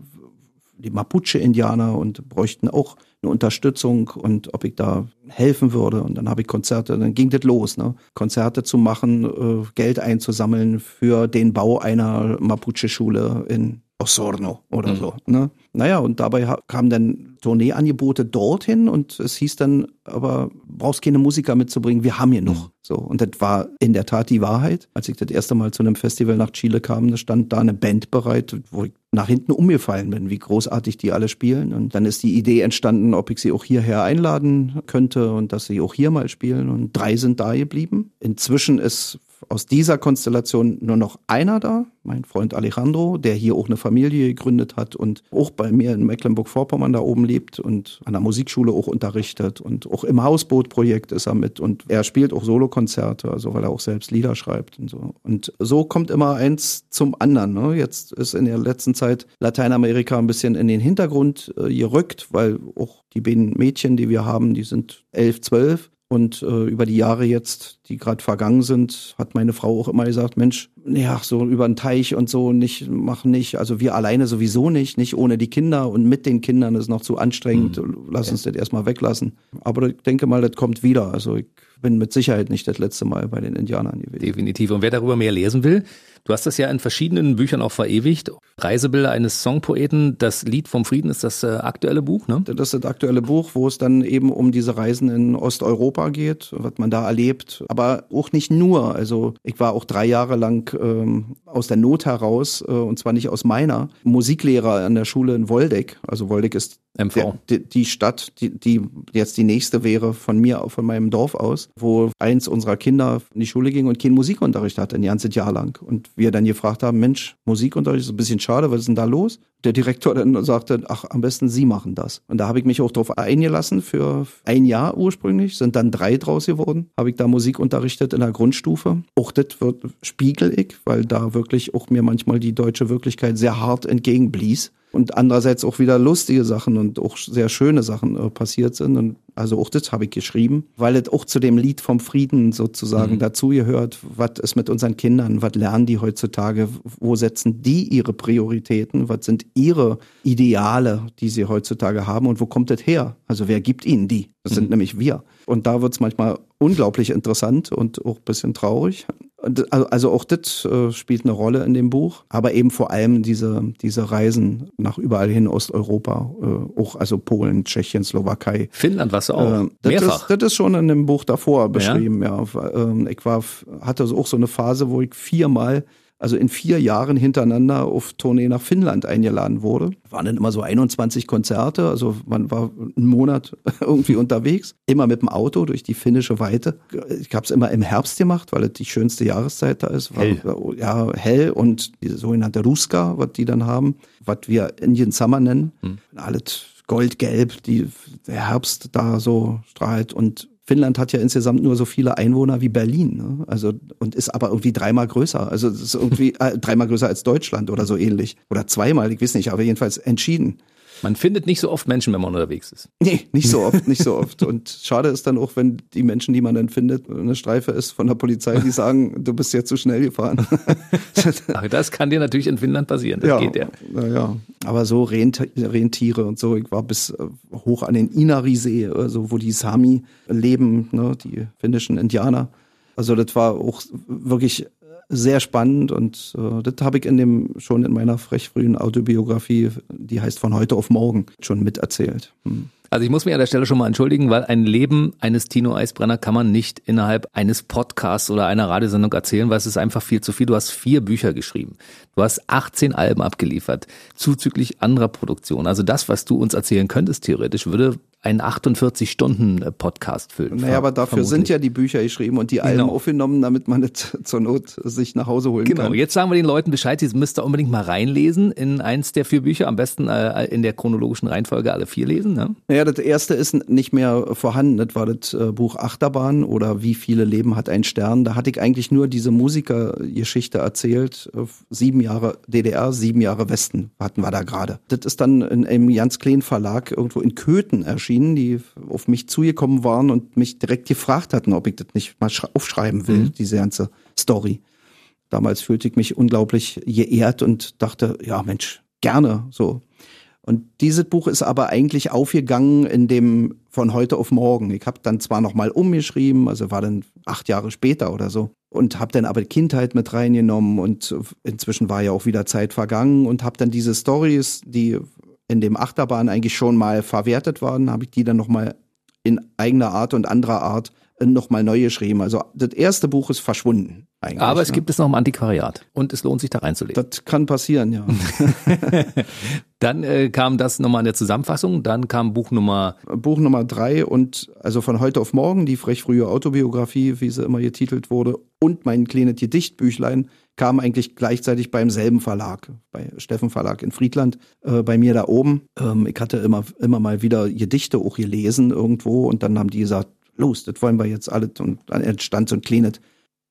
die Mapuche-Indianer und bräuchten auch eine Unterstützung und ob ich da helfen würde. Und dann habe ich Konzerte, dann ging das los, ne? Konzerte zu machen, äh, Geld einzusammeln für den Bau einer Mapuche-Schule in Osorno oder mhm. so. Ne? Naja, und dabei kamen dann Tourneeangebote dorthin und es hieß dann, aber brauchst keine Musiker mitzubringen, wir haben hier noch. Mhm. So, und das war in der Tat die Wahrheit. Als ich das erste Mal zu einem Festival nach Chile kam, da stand da eine Band bereit, wo ich nach hinten umgefallen bin, wie großartig die alle spielen. Und dann ist die Idee entstanden, ob ich sie auch hierher einladen könnte und dass sie auch hier mal spielen. Und drei sind da geblieben. Inzwischen ist aus dieser Konstellation nur noch einer da, mein Freund Alejandro, der hier auch eine Familie gegründet hat und auch bei mir in Mecklenburg-Vorpommern da oben lebt und an der Musikschule auch unterrichtet und auch im Hausboot-Projekt ist er mit und er spielt auch Solokonzerte, also weil er auch selbst Lieder schreibt und so. Und so kommt immer eins zum anderen. Ne? Jetzt ist in der letzten Zeit Lateinamerika ein bisschen in den Hintergrund äh, gerückt, weil auch die beiden Mädchen, die wir haben, die sind elf, zwölf und äh, über die Jahre jetzt, die gerade vergangen sind, hat meine Frau auch immer gesagt, Mensch, ja, so über den Teich und so nicht, machen nicht. Also wir alleine sowieso nicht, nicht ohne die Kinder und mit den Kindern ist noch zu anstrengend. Mhm. Lass uns ja. das erstmal weglassen. Aber ich denke mal, das kommt wieder. Also ich bin mit Sicherheit nicht das letzte Mal bei den Indianern gewesen. Definitiv. Und wer darüber mehr lesen will, Du hast das ja in verschiedenen Büchern auch verewigt. Reisebilder eines Songpoeten. Das Lied vom Frieden ist das äh, aktuelle Buch, ne? Das ist das aktuelle Buch, wo es dann eben um diese Reisen in Osteuropa geht, was man da erlebt. Aber auch nicht nur. Also ich war auch drei Jahre lang ähm, aus der Not heraus, äh, und zwar nicht aus meiner, Musiklehrer an der Schule in Woldeck. Also Woldeck ist MV. Der, die, die Stadt, die, die jetzt die nächste wäre von mir, von meinem Dorf aus, wo eins unserer Kinder in die Schule ging und keinen Musikunterricht hatte, ein ganzes Jahr lang. Und wir dann gefragt haben, Mensch, Musikunterricht ist ein bisschen schade, was ist denn da los? Der Direktor dann sagte, ach, am besten Sie machen das. Und da habe ich mich auch drauf eingelassen für ein Jahr ursprünglich, sind dann drei draus geworden, habe ich da Musik unterrichtet in der Grundstufe. Auch das wird spiegel ich, weil da wirklich auch mir manchmal die deutsche Wirklichkeit sehr hart entgegenblies und andererseits auch wieder lustige Sachen und auch sehr schöne Sachen äh, passiert sind. Und also auch das habe ich geschrieben, weil es auch zu dem Lied vom Frieden sozusagen mhm. dazugehört. Was ist mit unseren Kindern? Was lernen die heutzutage? Wo setzen die ihre Prioritäten? Was sind ihre Ideale, die sie heutzutage haben? Und wo kommt das her? Also wer gibt ihnen die? Das mhm. sind nämlich wir. Und da wird es manchmal unglaublich interessant und auch ein bisschen traurig. Also, also auch das äh, spielt eine Rolle in dem Buch, aber eben vor allem diese, diese Reisen nach überall hin Osteuropa, äh, auch also Polen, Tschechien, Slowakei. Finnland warst du auch. Äh, das Mehrfach. Ist, das ist schon in dem Buch davor beschrieben, ja. ja. Ähm, ich war, hatte auch so eine Phase, wo ich viermal also in vier Jahren hintereinander auf Tournee nach Finnland eingeladen wurde. Waren dann immer so 21 Konzerte, also man war einen Monat [LAUGHS] irgendwie unterwegs, immer mit dem Auto durch die finnische Weite. Ich habe es immer im Herbst gemacht, weil es die schönste Jahreszeit da ist. War, hell. Ja, hell und diese sogenannte Ruska, was die dann haben, was wir Indian Summer nennen. Hm. Alles goldgelb, die, der Herbst da so strahlt und Finnland hat ja insgesamt nur so viele Einwohner wie Berlin, ne? also und ist aber irgendwie dreimal größer. Also ist irgendwie äh, dreimal größer als Deutschland oder so ähnlich oder zweimal, ich weiß nicht, aber jedenfalls entschieden. Man findet nicht so oft Menschen, wenn man unterwegs ist. Nee, nicht so oft, nicht so oft. Und schade ist dann auch, wenn die Menschen, die man dann findet, eine Streife ist von der Polizei, die sagen, du bist jetzt zu schnell gefahren. [LAUGHS] Ach, das kann dir natürlich in Finnland passieren, das ja, geht ja. Naja, aber so Rentiere und so, ich war bis äh, hoch an den Inari-See, also wo die Sami leben, ne, die finnischen Indianer. Also das war auch wirklich sehr spannend und äh, das habe ich in dem schon in meiner frech frühen Autobiografie, die heißt von heute auf morgen, schon miterzählt. Hm. Also ich muss mich an der Stelle schon mal entschuldigen, weil ein Leben eines Tino Eisbrenner kann man nicht innerhalb eines Podcasts oder einer Radiosendung erzählen, weil es ist einfach viel zu viel. Du hast vier Bücher geschrieben. Du hast 18 Alben abgeliefert, zuzüglich anderer Produktion. Also das, was du uns erzählen könntest, theoretisch, würde einen 48-Stunden-Podcast füllt. Naja, aber dafür vermutlich. sind ja die Bücher geschrieben und die Alben genau. aufgenommen, damit man es [LAUGHS] zur Not sich nach Hause holen genau. kann. Genau, jetzt sagen wir den Leuten Bescheid, sie müsst ihr unbedingt mal reinlesen in eins der vier Bücher, am besten äh, in der chronologischen Reihenfolge alle vier lesen. Ne? Naja, das erste ist nicht mehr vorhanden, das war das äh, Buch Achterbahn oder Wie viele Leben hat ein Stern. Da hatte ich eigentlich nur diese Musikergeschichte erzählt. Sieben Jahre DDR, sieben Jahre Westen hatten wir da gerade. Das ist dann in einem ganz kleinen Verlag irgendwo in Köthen erschienen, die auf mich zugekommen waren und mich direkt gefragt hatten, ob ich das nicht mal aufschreiben will, mhm. diese ganze Story. Damals fühlte ich mich unglaublich geehrt und dachte, ja Mensch, gerne so. Und dieses Buch ist aber eigentlich aufgegangen in dem von heute auf morgen. Ich habe dann zwar noch mal umgeschrieben, also war dann acht Jahre später oder so, und habe dann aber Kindheit mit reingenommen und inzwischen war ja auch wieder Zeit vergangen und habe dann diese Stories, die in dem Achterbahn eigentlich schon mal verwertet waren, habe ich die dann noch mal in eigener Art und anderer Art nochmal neu geschrieben. Also das erste Buch ist verschwunden. Aber es ne? gibt es noch im Antiquariat und es lohnt sich da reinzulegen. Das kann passieren, ja. [LAUGHS] dann äh, kam das nochmal in der Zusammenfassung, dann kam Buch Nummer... Buch Nummer drei und also von heute auf morgen, die frech frühe Autobiografie, wie sie immer getitelt wurde, und mein kleines Gedichtbüchlein kam eigentlich gleichzeitig beim selben Verlag, bei Steffen Verlag in Friedland, äh, bei mir da oben. Ähm, ich hatte immer, immer mal wieder Gedichte auch gelesen irgendwo und dann haben die gesagt, los, das wollen wir jetzt alle. Und dann entstand so ein kleines,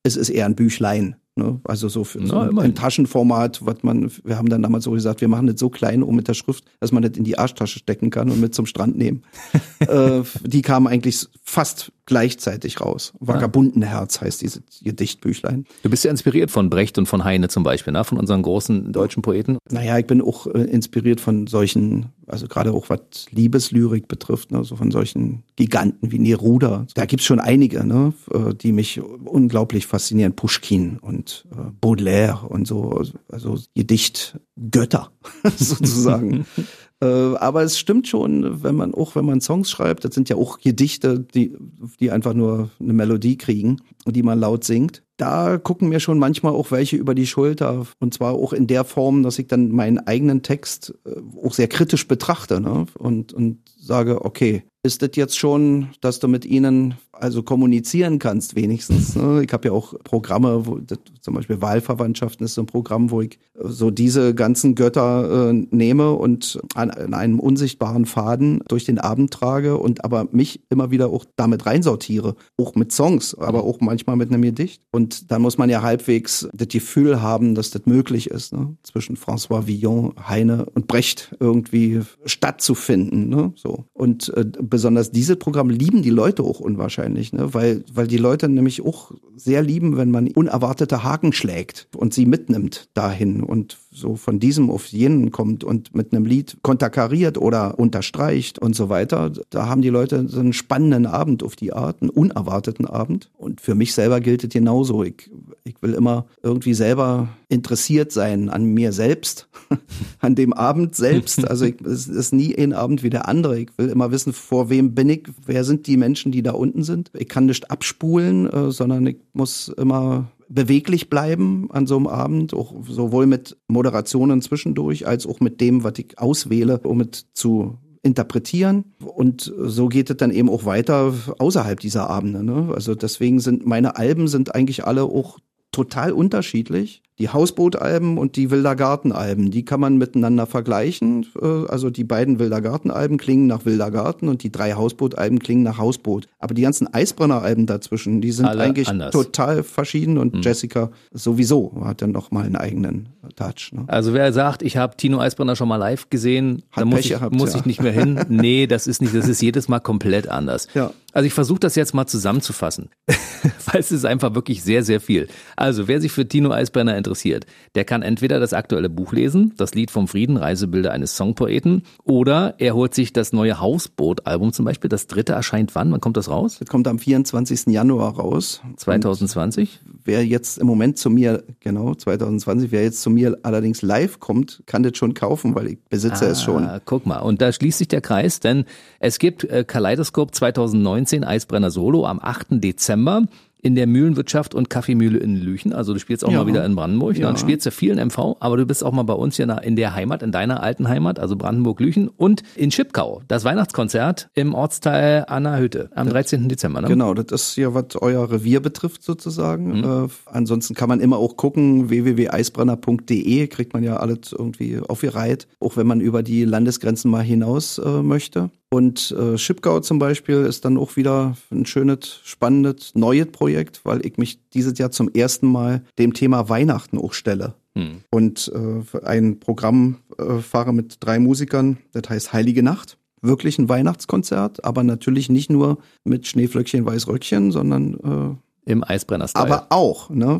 es ist eher ein Büchlein. Ne? Also so, für, so ein Taschenformat, was man, wir haben dann damals so gesagt, wir machen das so klein um mit der Schrift, dass man das in die Arschtasche stecken kann und mit zum Strand nehmen. [LAUGHS] äh, die kamen eigentlich fast gleichzeitig raus. Vagabundenherz heißt dieses Gedichtbüchlein. Du bist ja inspiriert von Brecht und von Heine zum Beispiel, ne? von unseren großen deutschen Poeten. Naja, ich bin auch äh, inspiriert von solchen, also gerade auch was Liebeslyrik betrifft, ne? so von solchen Giganten wie Neruda. Da gibt's schon einige, ne? Äh, die mich unglaublich faszinieren. Pushkin und äh, Baudelaire und so, also Gedichtgötter [LAUGHS] sozusagen. [LAUGHS] Äh, aber es stimmt schon, wenn man auch wenn man Songs schreibt, das sind ja auch Gedichte, die, die einfach nur eine Melodie kriegen und die man laut singt. Da gucken mir schon manchmal auch welche über die Schulter. Und zwar auch in der Form, dass ich dann meinen eigenen Text äh, auch sehr kritisch betrachte ne? und, und sage, okay, ist das jetzt schon, dass du mit ihnen also kommunizieren kannst wenigstens. Ne? Ich habe ja auch Programme, wo zum Beispiel Wahlverwandtschaften ist so ein Programm, wo ich so diese ganzen Götter äh, nehme und an, an, einem unsichtbaren Faden durch den Abend trage und aber mich immer wieder auch damit reinsortiere, auch mit Songs, aber auch manchmal mit einem Gedicht. Und dann muss man ja halbwegs das Gefühl haben, dass das möglich ist, ne? zwischen François Villon, Heine und Brecht irgendwie stattzufinden. Ne? So. Und äh, besonders diese Programme lieben die Leute auch unwahrscheinlich, ne? weil, weil die Leute nämlich auch sehr lieben, wenn man unerwartete Haken schlägt und sie mitnimmt dahin und so von diesem auf jenen kommt und mit einem Lied konterkariert oder unterstreicht und so weiter. Da haben die Leute so einen spannenden Abend auf die Art, einen unerwarteten Abend. Und für mich selber gilt es genauso. Ich, ich will immer irgendwie selber interessiert sein an mir selbst, [LAUGHS] an dem Abend selbst. [LAUGHS] Also ich, es ist nie ein Abend wie der andere. Ich will immer wissen, vor wem bin ich, wer sind die Menschen, die da unten sind. Ich kann nicht abspulen, äh, sondern ich muss immer beweglich bleiben an so einem Abend, auch sowohl mit Moderationen zwischendurch als auch mit dem, was ich auswähle, um es zu interpretieren. Und so geht es dann eben auch weiter außerhalb dieser Abende. Ne? Also deswegen sind meine Alben sind eigentlich alle auch total unterschiedlich die Hausbootalben und die Wilder Gartenalben, die kann man miteinander vergleichen. Äh, also die beiden Wilder Gartenalben klingen nach Wilder Garten und die drei Hausbootalben klingen nach Hausboot. Aber die ganzen Eisbrenner-Alben dazwischen, die sind Alle eigentlich anders. total verschieden und mhm. Jessica sowieso hat dann noch mal einen eigenen Touch. Ne? Also wer sagt, ich habe Tino Eisbrenner schon mal live gesehen, hat dann muss, ich, gehabt, muss ja. ich nicht mehr hin. [LAUGHS] Nee, das ist nicht, das ist jedes Mal komplett anders. Ja. Also ich versuche das jetzt mal zusammenzufassen, [LAUGHS] weil es ist einfach wirklich sehr, sehr viel. Also wer sich für Tino Eisbrenner interessiert, der kann entweder das aktuelle Buch lesen, das Lied vom Frieden, Reisebilder eines Songpoeten, oder er holt sich das neue Hausboot-Album zum Beispiel. Das dritte erscheint wann? Wann kommt das raus? Das kommt am 24. Januar raus. 2020? Und wer jetzt im Moment zu mir, genau, 2020, wer jetzt zu mir allerdings live kommt, kann das schon kaufen, weil ich besitze ah, es schon. Guck mal, und da schließt sich der Kreis, denn es gibt äh, Kaleidoskop 2019 Eisbrenner Solo am 8. Dezember in der Mühlenwirtschaft und Kaffeemühle in Lüchen. Also du spielst auch Ja. mal wieder in Brandenburg. Ja. Dann spielst du viel in MV, aber du bist auch mal bei uns hier in der Heimat, in deiner alten Heimat, also Brandenburg-Lüchen und in Schipkau. Das Weihnachtskonzert im Ortsteil Anna Hütte am 13. Dezember. Ne? Genau, das ist ja, was euer Revier betrifft sozusagen. Mhm. Äh, ansonsten kann man immer auch gucken, www.eisbrenner.de kriegt man ja alles irgendwie aufgereiht, auch wenn man über die Landesgrenzen mal hinaus äh, möchte. Und äh, Schipgau zum Beispiel ist dann auch wieder ein schönes, spannendes, neues Projekt, weil ich mich dieses Jahr zum ersten Mal dem Thema Weihnachten auch stelle. Hm. Und äh, ein Programm äh, fahre mit drei Musikern, das heißt Heilige Nacht. Wirklich ein Weihnachtskonzert, aber natürlich nicht nur mit Schneeflöckchen, Weißröckchen, sondern Im eisbrenner äh, aber auch, ne?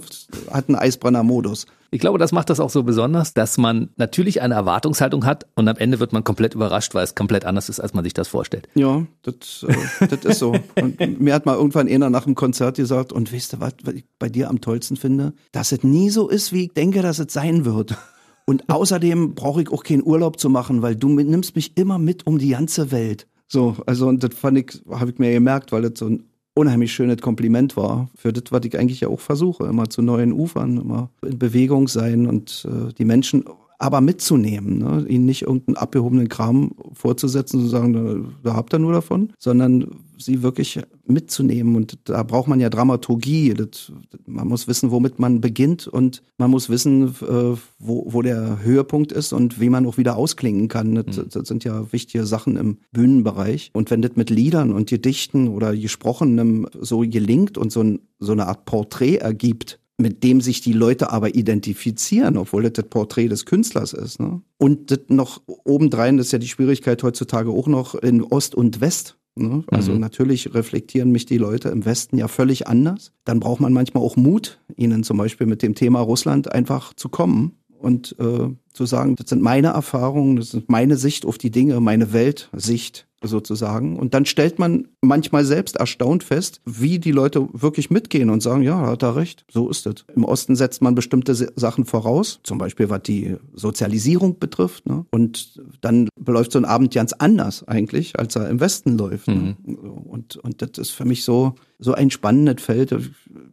Hat einen Eisbrenner-Modus. Ich glaube, das macht das auch so besonders, dass man natürlich eine Erwartungshaltung hat und am Ende wird man komplett überrascht, weil es komplett anders ist, als man sich das vorstellt. Ja, das, äh, das ist so. Und mir hat mal irgendwann einer nach dem Konzert gesagt, und weißt du, was, was ich bei dir am tollsten finde? Dass es nie so ist, wie ich denke, dass es sein wird. Und außerdem brauche ich auch keinen Urlaub zu machen, weil du nimmst mich immer mit um die ganze Welt. So, also und das fand ich, habe ich mir gemerkt, weil das so ein unheimlich schönes Kompliment war für das, was ich eigentlich ja auch versuche, immer zu neuen Ufern, immer in Bewegung sein und äh, die Menschen aber mitzunehmen, ne? ihnen nicht irgendeinen abgehobenen Kram vorzusetzen und zu sagen, da, da habt ihr nur davon, sondern sie wirklich mitzunehmen und da braucht man ja Dramaturgie, das, man muss wissen, womit man beginnt und man muss wissen, äh, wo, wo der Höhepunkt ist und wie man auch wieder ausklingen kann. Das, das sind ja wichtige Sachen im Bühnenbereich und wenn das mit Liedern und Gedichten oder Gesprochenem so gelingt und so, ein, so eine Art Porträt ergibt, mit dem sich die Leute aber identifizieren, obwohl das das Porträt des Künstlers ist. Ne? Und das noch obendrein, das ist ja die Schwierigkeit heutzutage auch noch in Ost und West. Ne? Also Mhm. natürlich reflektieren mich die Leute im Westen ja völlig anders. Dann braucht man manchmal auch Mut, ihnen zum Beispiel mit dem Thema Russland einfach zu kommen und äh, zu sagen, das sind meine Erfahrungen, das ist meine Sicht auf die Dinge, meine Weltsicht sozusagen. Und dann stellt man manchmal selbst erstaunt fest, wie die Leute wirklich mitgehen und sagen, ja, hat er recht, so ist es. Im Osten setzt man bestimmte Sachen voraus, zum Beispiel was die Sozialisierung betrifft. Ne? Und dann läuft so ein Abend ganz anders eigentlich, als er im Westen läuft. Ne? Und, und das ist für mich so, so ein spannendes Feld. Ich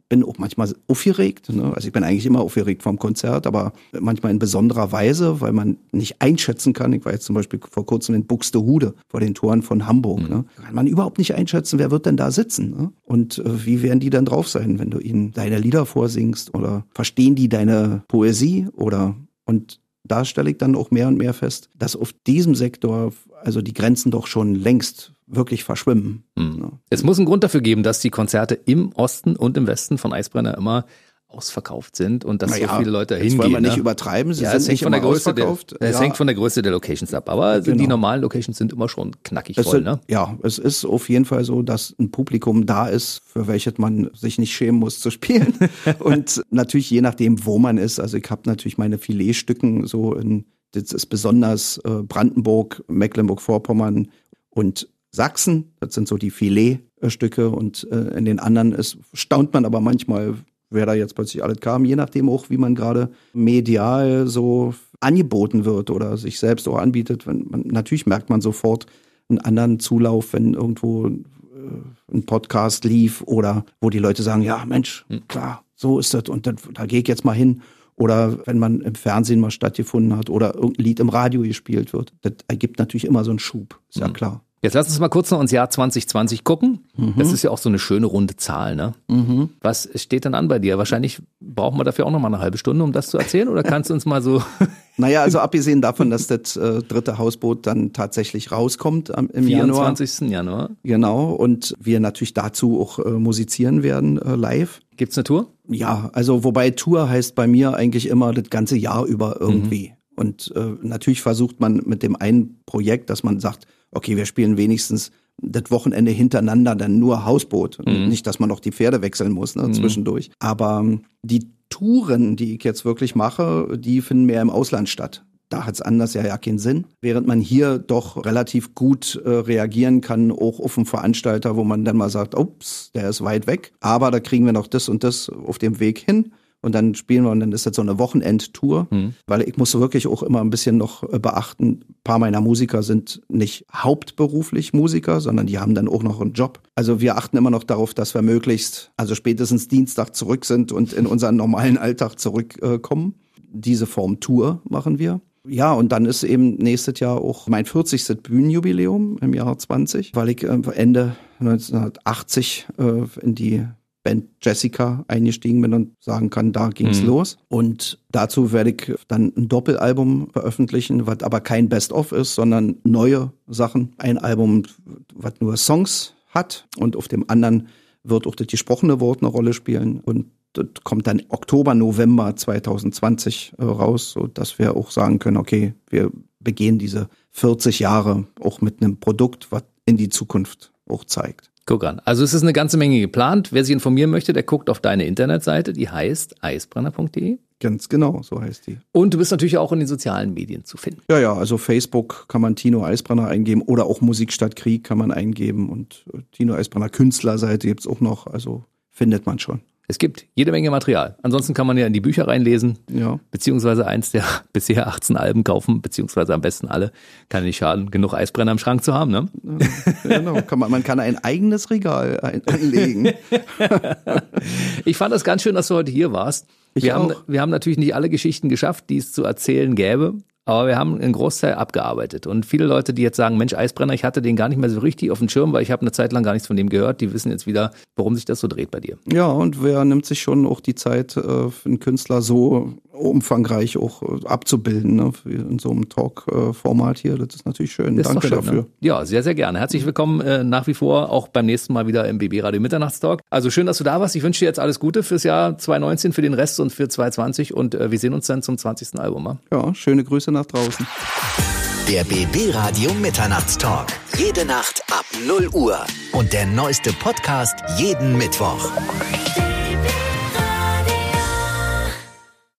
bin auch manchmal aufgeregt. Ne? Also ich bin eigentlich immer aufgeregt vom Konzert, aber manchmal in besonderer Weise, weil man nicht einschätzen kann. Ich war jetzt zum Beispiel vor kurzem in Buxtehude vor den Toren von Hamburg. Ne? Kann man überhaupt nicht einschätzen, wer wird denn da sitzen? Ne? Und äh, wie werden die dann drauf sein, wenn du ihnen deine Lieder vorsingst? Oder verstehen die deine Poesie? Oder und da stelle ich dann auch mehr und mehr fest, dass auf diesem Sektor also die Grenzen doch schon längst wirklich verschwimmen. Ne? Es muss einen Grund dafür geben, dass die Konzerte im Osten und im Westen von Eisbrenner immer ausverkauft sind und dass so Naja, viele Leute hingehen. wollen wir nicht ne? übertreiben, sie ja, sind es hängt nicht von der Größe der, ausverkauft. es Ja. hängt von der Größe der Locations ab, aber die Genau. normalen Locations sind immer schon knackig Es voll, sind, ne? Ja, es ist auf jeden Fall so, dass ein Publikum da ist, für welches man sich nicht schämen muss zu spielen. [LAUGHS] und natürlich je nachdem, wo man ist. Also ich habe natürlich meine Filetstücken so in, das ist besonders äh, Brandenburg, Mecklenburg-Vorpommern und Sachsen. Das sind so die Filetstücke und äh, in den anderen ist, staunt man aber manchmal, wer da jetzt plötzlich alles kam, je nachdem auch, wie man gerade medial so angeboten wird oder sich selbst auch anbietet. Wenn man, natürlich merkt man sofort einen anderen Zulauf, wenn irgendwo äh, ein Podcast lief oder wo die Leute sagen, ja Mensch, klar, so ist das und das, da gehe ich jetzt mal hin. Oder wenn man im Fernsehen mal stattgefunden hat oder irgendein Lied im Radio gespielt wird. Das ergibt natürlich immer so einen Schub, ist ja klar. Jetzt lass uns mal kurz noch ins Jahr 2020 gucken. Mhm. Das ist ja auch so eine schöne runde Zahl, ne? Was steht denn an bei dir? Wahrscheinlich brauchen wir dafür auch noch mal eine halbe Stunde, um das zu erzählen. Oder kannst du uns mal so [LAUGHS] Naja, also abgesehen davon, dass das äh, dritte Hausboot dann tatsächlich rauskommt am, im Januar. 24. Januar? Genau, und wir natürlich dazu auch äh, musizieren werden äh, live. Gibt's eine Tour? Ja, also wobei Tour heißt bei mir eigentlich immer das ganze Jahr über irgendwie. Und äh, natürlich versucht man mit dem einen Projekt, dass man sagt, okay, wir spielen wenigstens das Wochenende hintereinander dann nur Hausboot. Nicht, dass man noch die Pferde wechseln muss ne, zwischendurch. Aber ähm, die Touren, die ich jetzt wirklich mache, die finden mehr im Ausland statt. Da hat's anders ja, ja keinen Sinn. Während man hier doch relativ gut äh, reagieren kann, auch auf einen Veranstalter, wo man dann mal sagt, ups, der ist weit weg, aber da kriegen wir noch das und das auf dem Weg hin. Und dann spielen wir und dann ist das so eine Wochenendtour, mhm. weil ich muss wirklich auch immer ein bisschen noch äh, beachten, ein paar meiner Musiker sind nicht hauptberuflich Musiker, sondern die haben dann auch noch einen Job. Also wir achten immer noch darauf, dass wir möglichst, also spätestens Dienstag zurück sind und in unseren normalen Alltag zurückkommen. Diese Form Tour machen wir. Ja, und dann ist eben nächstes Jahr auch mein 40. Bühnenjubiläum im Jahr 20, weil ich äh, Ende 1980 äh, in die Band Jessica eingestiegen bin und sagen kann, da ging's mhm. los. Und dazu werde ich dann ein Doppelalbum veröffentlichen, was aber kein Best-of ist, sondern neue Sachen. Ein Album, was nur Songs hat und auf dem anderen wird auch das gesprochene Wort eine Rolle spielen. Und das kommt dann Oktober, November 2020 äh, raus, so dass wir auch sagen können, okay, wir begehen diese 40 Jahre auch mit einem Produkt, was in die Zukunft auch zeigt. Guck an. Also es ist eine ganze Menge geplant. Wer sich informieren möchte, der guckt auf deine Internetseite, die heißt eisbrenner.de. Ganz genau, so heißt die. Und du bist natürlich auch in den sozialen Medien zu finden. Ja, ja, also Facebook kann man Tino Eisbrenner eingeben oder auch Musik statt Krieg kann man eingeben und Tino Eisbrenner Künstlerseite gibt's auch noch, also findet man schon. Es gibt jede Menge Material. Ansonsten kann man ja in die Bücher reinlesen, ja. beziehungsweise eins der [LAUGHS] bisher 18 Alben kaufen, beziehungsweise am besten alle. Kann nicht schaden, genug Eisbrenner im Schrank zu haben, ne? Ja, genau. Kann man, man kann ein eigenes Regal anlegen. [LAUGHS] ich fand das ganz schön, dass du heute hier warst. Ich wir, auch. haben, wir haben natürlich nicht alle Geschichten geschafft, die es zu erzählen gäbe. Aber wir haben einen Großteil abgearbeitet. Und viele Leute, die jetzt sagen, Mensch, Eisbrenner, ich hatte den gar nicht mehr so richtig auf dem Schirm, weil ich habe eine Zeit lang gar nichts von dem gehört, die wissen jetzt wieder, warum sich das so dreht bei dir. Ja, und wer nimmt sich schon auch die Zeit, äh, einen Künstler so umfangreich auch äh, abzubilden, ne? in so einem Talk-Format hier. Das ist natürlich schön. Das Danke schön, dafür. Ne? Ja, sehr, sehr gerne. Herzlich willkommen äh, nach wie vor auch beim nächsten Mal wieder im BB Radio Mitternachtstalk. Also schön, dass du da warst. Ich wünsche dir jetzt alles Gute fürs Jahr 2019, für den Rest und für 2020 und äh, wir sehen uns dann zum 20. Album. Ja, ja schöne Grüße nach draußen. Der BB Radio Mitternachtstalk. Jede Nacht ab 0 Uhr. Und der neueste Podcast jeden Mittwoch.